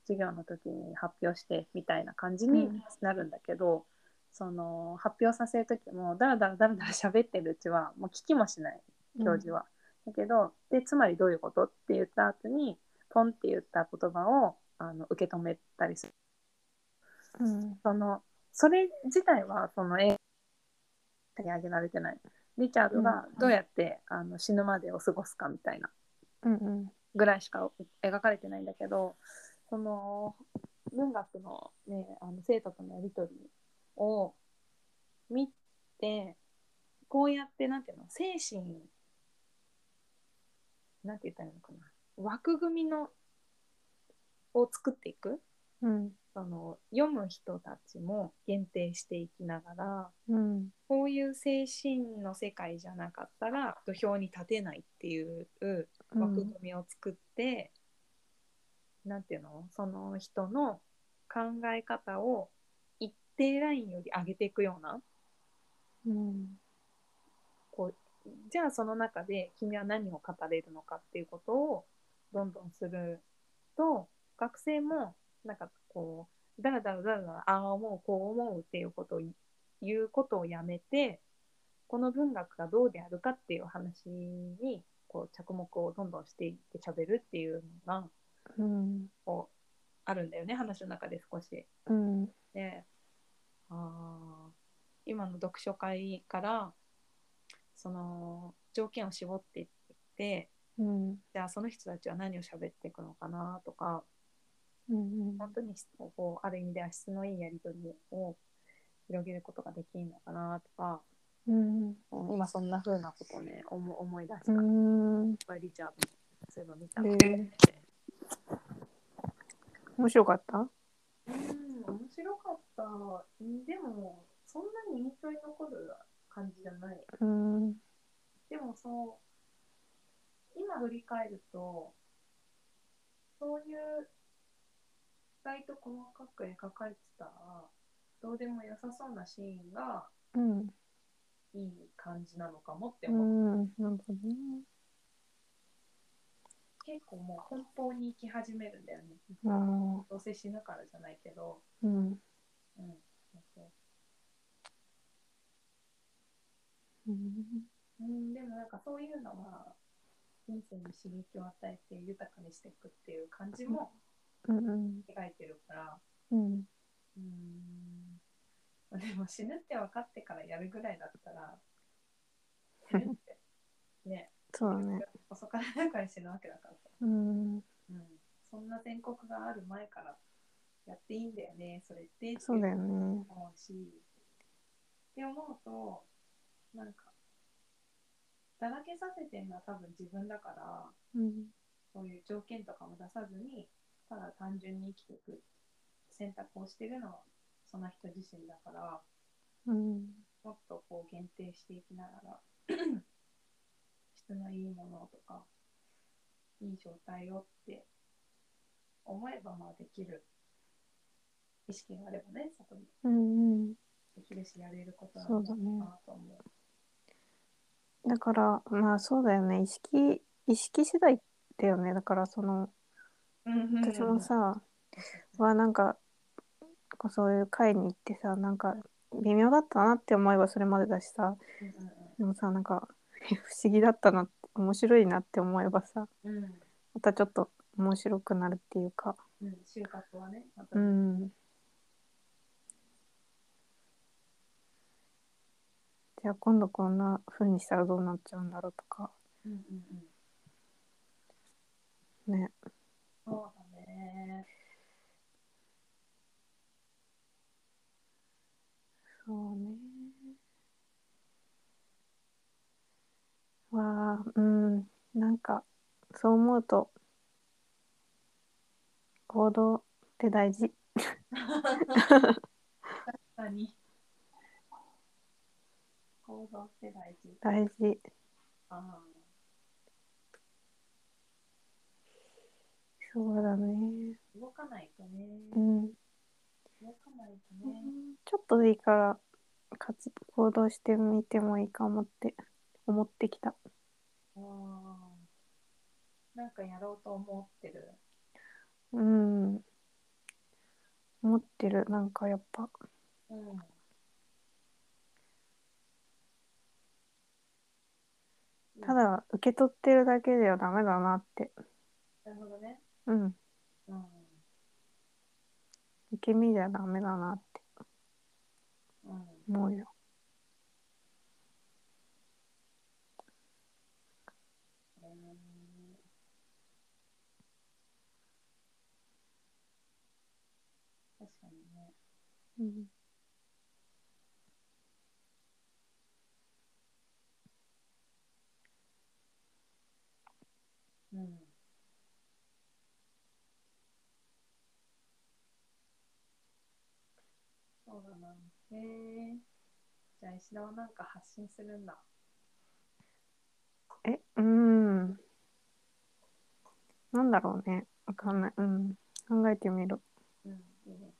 B: 授業の時に発表してみたいな感じになるんだけど、その発表させる時もだらだらだらだら喋ってるうちはもう聞きもしない教授は。だけどでつまりどういうことって言った後にポンって言った言葉をあの受け止めたりする。
A: うん。
B: そのそれ自体はその映画に挙げられてない。リチャードがどうやって、あの死ぬまでを過ごすかみたいな
A: うん。うん。
B: ぐらいしか描かれてないんだけどその文学の,、ね、あの生徒とのやり取りを見てこうやってなんていうの精神なんて言ったらいいのかな枠組みのを作っていく
A: うん。
B: その読む人たちも限定していきながら
A: うん。
B: こういう精神の世界じゃなかったら土俵に立てないっていう枠組みを作って、なんていうの？その人の考え方を一定ラインより上げていくような
A: うん。
B: こうじゃあその中で君は何を語れるのかっていうことをどんどんすると学生もなんかこうだらだらだらだらああ思うこう思うっていうことを言うことをやめてこの文学がどうであるかっていう話にこう着目をどんどんしていって喋るっていうのが
A: うん。
B: こうあるんだよね話の中で少し。
A: うん。
B: であー今の読書会からその条件を絞っていって
A: うん。
B: じゃあその人たちは何を喋っていくのかなとか
A: うん。
B: 本当にこうある意味では質のいいやり取りを広げることができるのかなとか
A: うん。
B: うん今そんな風なことをね思思い出した、
A: うん。
B: リチャードのそういえば見た
A: へ
B: の
A: え面白かった？
B: うん面白かった。んでも、そんなに印象に残る感じじゃない。
A: うん
B: でもそう、今振り返ると、そういう、意外と細かく描かれてた、どうでも良さそうなシーンが
A: うん
B: いい感じなのかもって
A: う
B: 思う。
A: んなるほどね
B: 結構もう奔放に生き始めるんだよね。
A: あ
B: どうせ死ぬからじゃないけど、
A: ーうん
B: うん。そうそう
A: うん
B: うん、でもなんかそういうのは人生に刺激を与えて豊かにしていくっていう感じも
A: うんうん。
B: 描いてるから、
A: うん。
B: うん。まあでも死ぬって分かってからやるぐらいだったら、死ぬって、ね、
A: そうだね。
B: 遅かれながら死ぬわけだからさ、
A: うん。
B: うん。そんな宣告がある前からやっていいんだよね、それってって
A: そうだよね。
B: 思うし、って思うと、なんか、だらけさせてるのは多分自分だから、
A: うん。
B: そういう条件とかも出さずに、ただ単純に生きていく選択をしてるのはその人自身だから、
A: うん
B: もっとこう限定していきながら、質のいいものとか、いい状態をって思えばまあできる。意識があればね、そこに
A: うんうん
B: できるし、やれることなのか
A: そうだね
B: なと思う。
A: だからまあそうだよね意識意識次第だよねだからその私もさはなんかそういう会に行ってさなんか微妙だったなって思えばそれまでだしさ。でもさなんか 不思議だったな面白いなって思えばさ
B: うん。
A: またちょっと面白くなるっていうか。
B: うん、収穫はね、また。
A: うん。じゃあ今度こんな風にしたらどうなっちゃうんだろうとか。
B: うんうんうん、
A: ね
B: そうだね。
A: そうねわあうんなんかそう思うと行動って大事
B: 確かに。行動って大事。
A: 大事
B: あ
A: そうだね
B: あ、動かないとね。
A: うん
B: 動かないとね。
A: ちょっとでいいから活行動してみてもいいかもって思ってきた
B: ああ。なんかやろうと思ってる。
A: うん思ってるなんかやっぱ
B: うん。
A: ただ受け取ってるだけではダメだなって
B: なるほどね。
A: うん
B: うん。
A: 受け身じゃダメだなって
B: うん。
A: 思うよ
B: 確かにね。
A: うん
B: うん。そうだな。へえ。じゃあ石田はなんか発信するんだ。
A: え？うん。なんだろうね。わかんない。うん。考えてみる。
B: うん、いいね。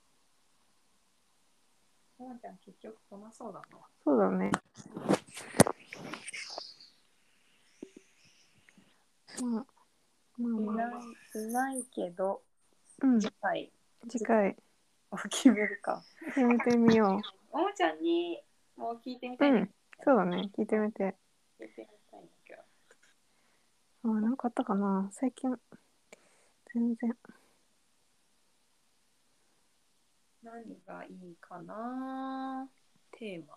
B: ももちゃん結局来なそうだな。
A: そうだね。まあまあまあ
B: いない、いないけど、
A: うん。
B: 次回、
A: 次回
B: 決めるか。
A: 決めてみよ
B: ももちゃんにもう聞いてみ
A: う
B: た
A: うん。そうだね。聞いてみて。
B: 聞いてみたいんだけど。
A: あなんかあったかな。最近。全然。
B: 何がいいかな？テーマ。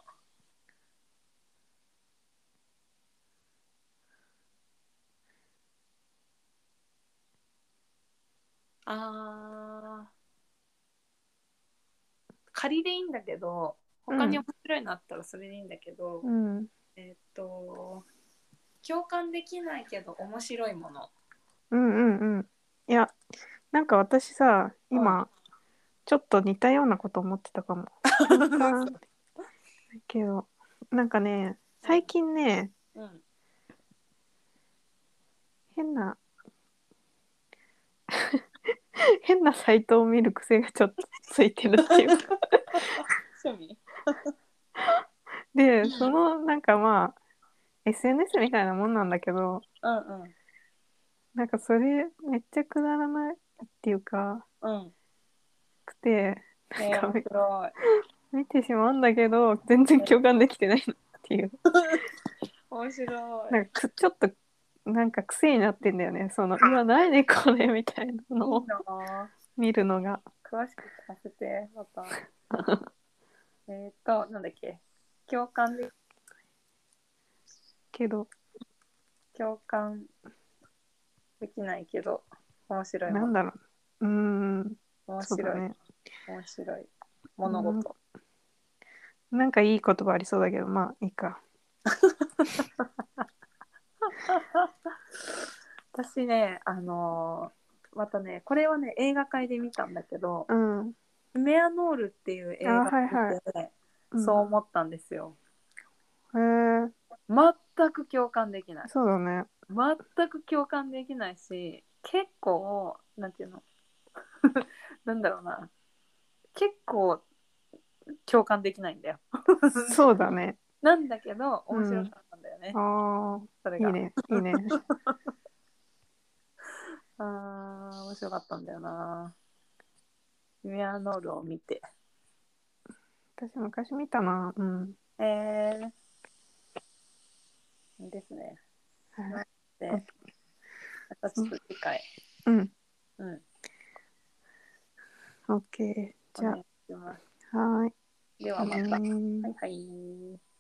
B: あー仮でいいんだけど他に面白いのあったらそれでいいんだけど、
A: うん。
B: えっと共感できないけど面白いもの。
A: うんうんうん。いやなんか私さ今、ちょっと似たようなこと思ってたかも。けど。なんかね最近ね
B: うん。
A: 変な 変なサイトを見る癖がちょっとついてるっていうか
B: 趣味？
A: でそのなんかまあ SNS みたいなもんなんだけど
B: うんうん。
A: なんかそれめっちゃくだらないっていうか
B: うん。
A: くて
B: えー、面白い。
A: 見てしまうんだけど全然共感できてないっていう
B: 面白い。
A: なんかくちょっとなんか癖になってんだよねそのうわ何これみたいなのを見るのが
B: 詳しく聞かせて、また。えっと、なんだっけ。共感で、
A: けど
B: 共感できないけど、面白い。
A: なんだろううーん
B: 面白い。
A: ね
B: 面白い。物事。
A: なんかいい言葉ありそうだけどまあいいか
B: 私ね、あのーまたね、これはね、映画界で見たんだけど、
A: うん、
B: メアノールっていう映画を見て、
A: あはい
B: そう思ったんですよ。
A: へえ
B: 全く共感できない。
A: そうだね
B: 全く共感できないし、結構、なんていうの？なんだろうな。結構共感できないんだよ。
A: そうだね
B: なんだけど、面白かっね。
A: あ
B: それ
A: いいねいいね
B: あー面白かったんだよな。メアノールを見て。
A: 私昔見たなうん
B: えー、ですね。
A: はい
B: で、またちょっと次回。
A: うん
B: うん。
A: オッケーじゃ
B: お願いします
A: あはーい
B: ではまた。
A: うん
B: はいはい。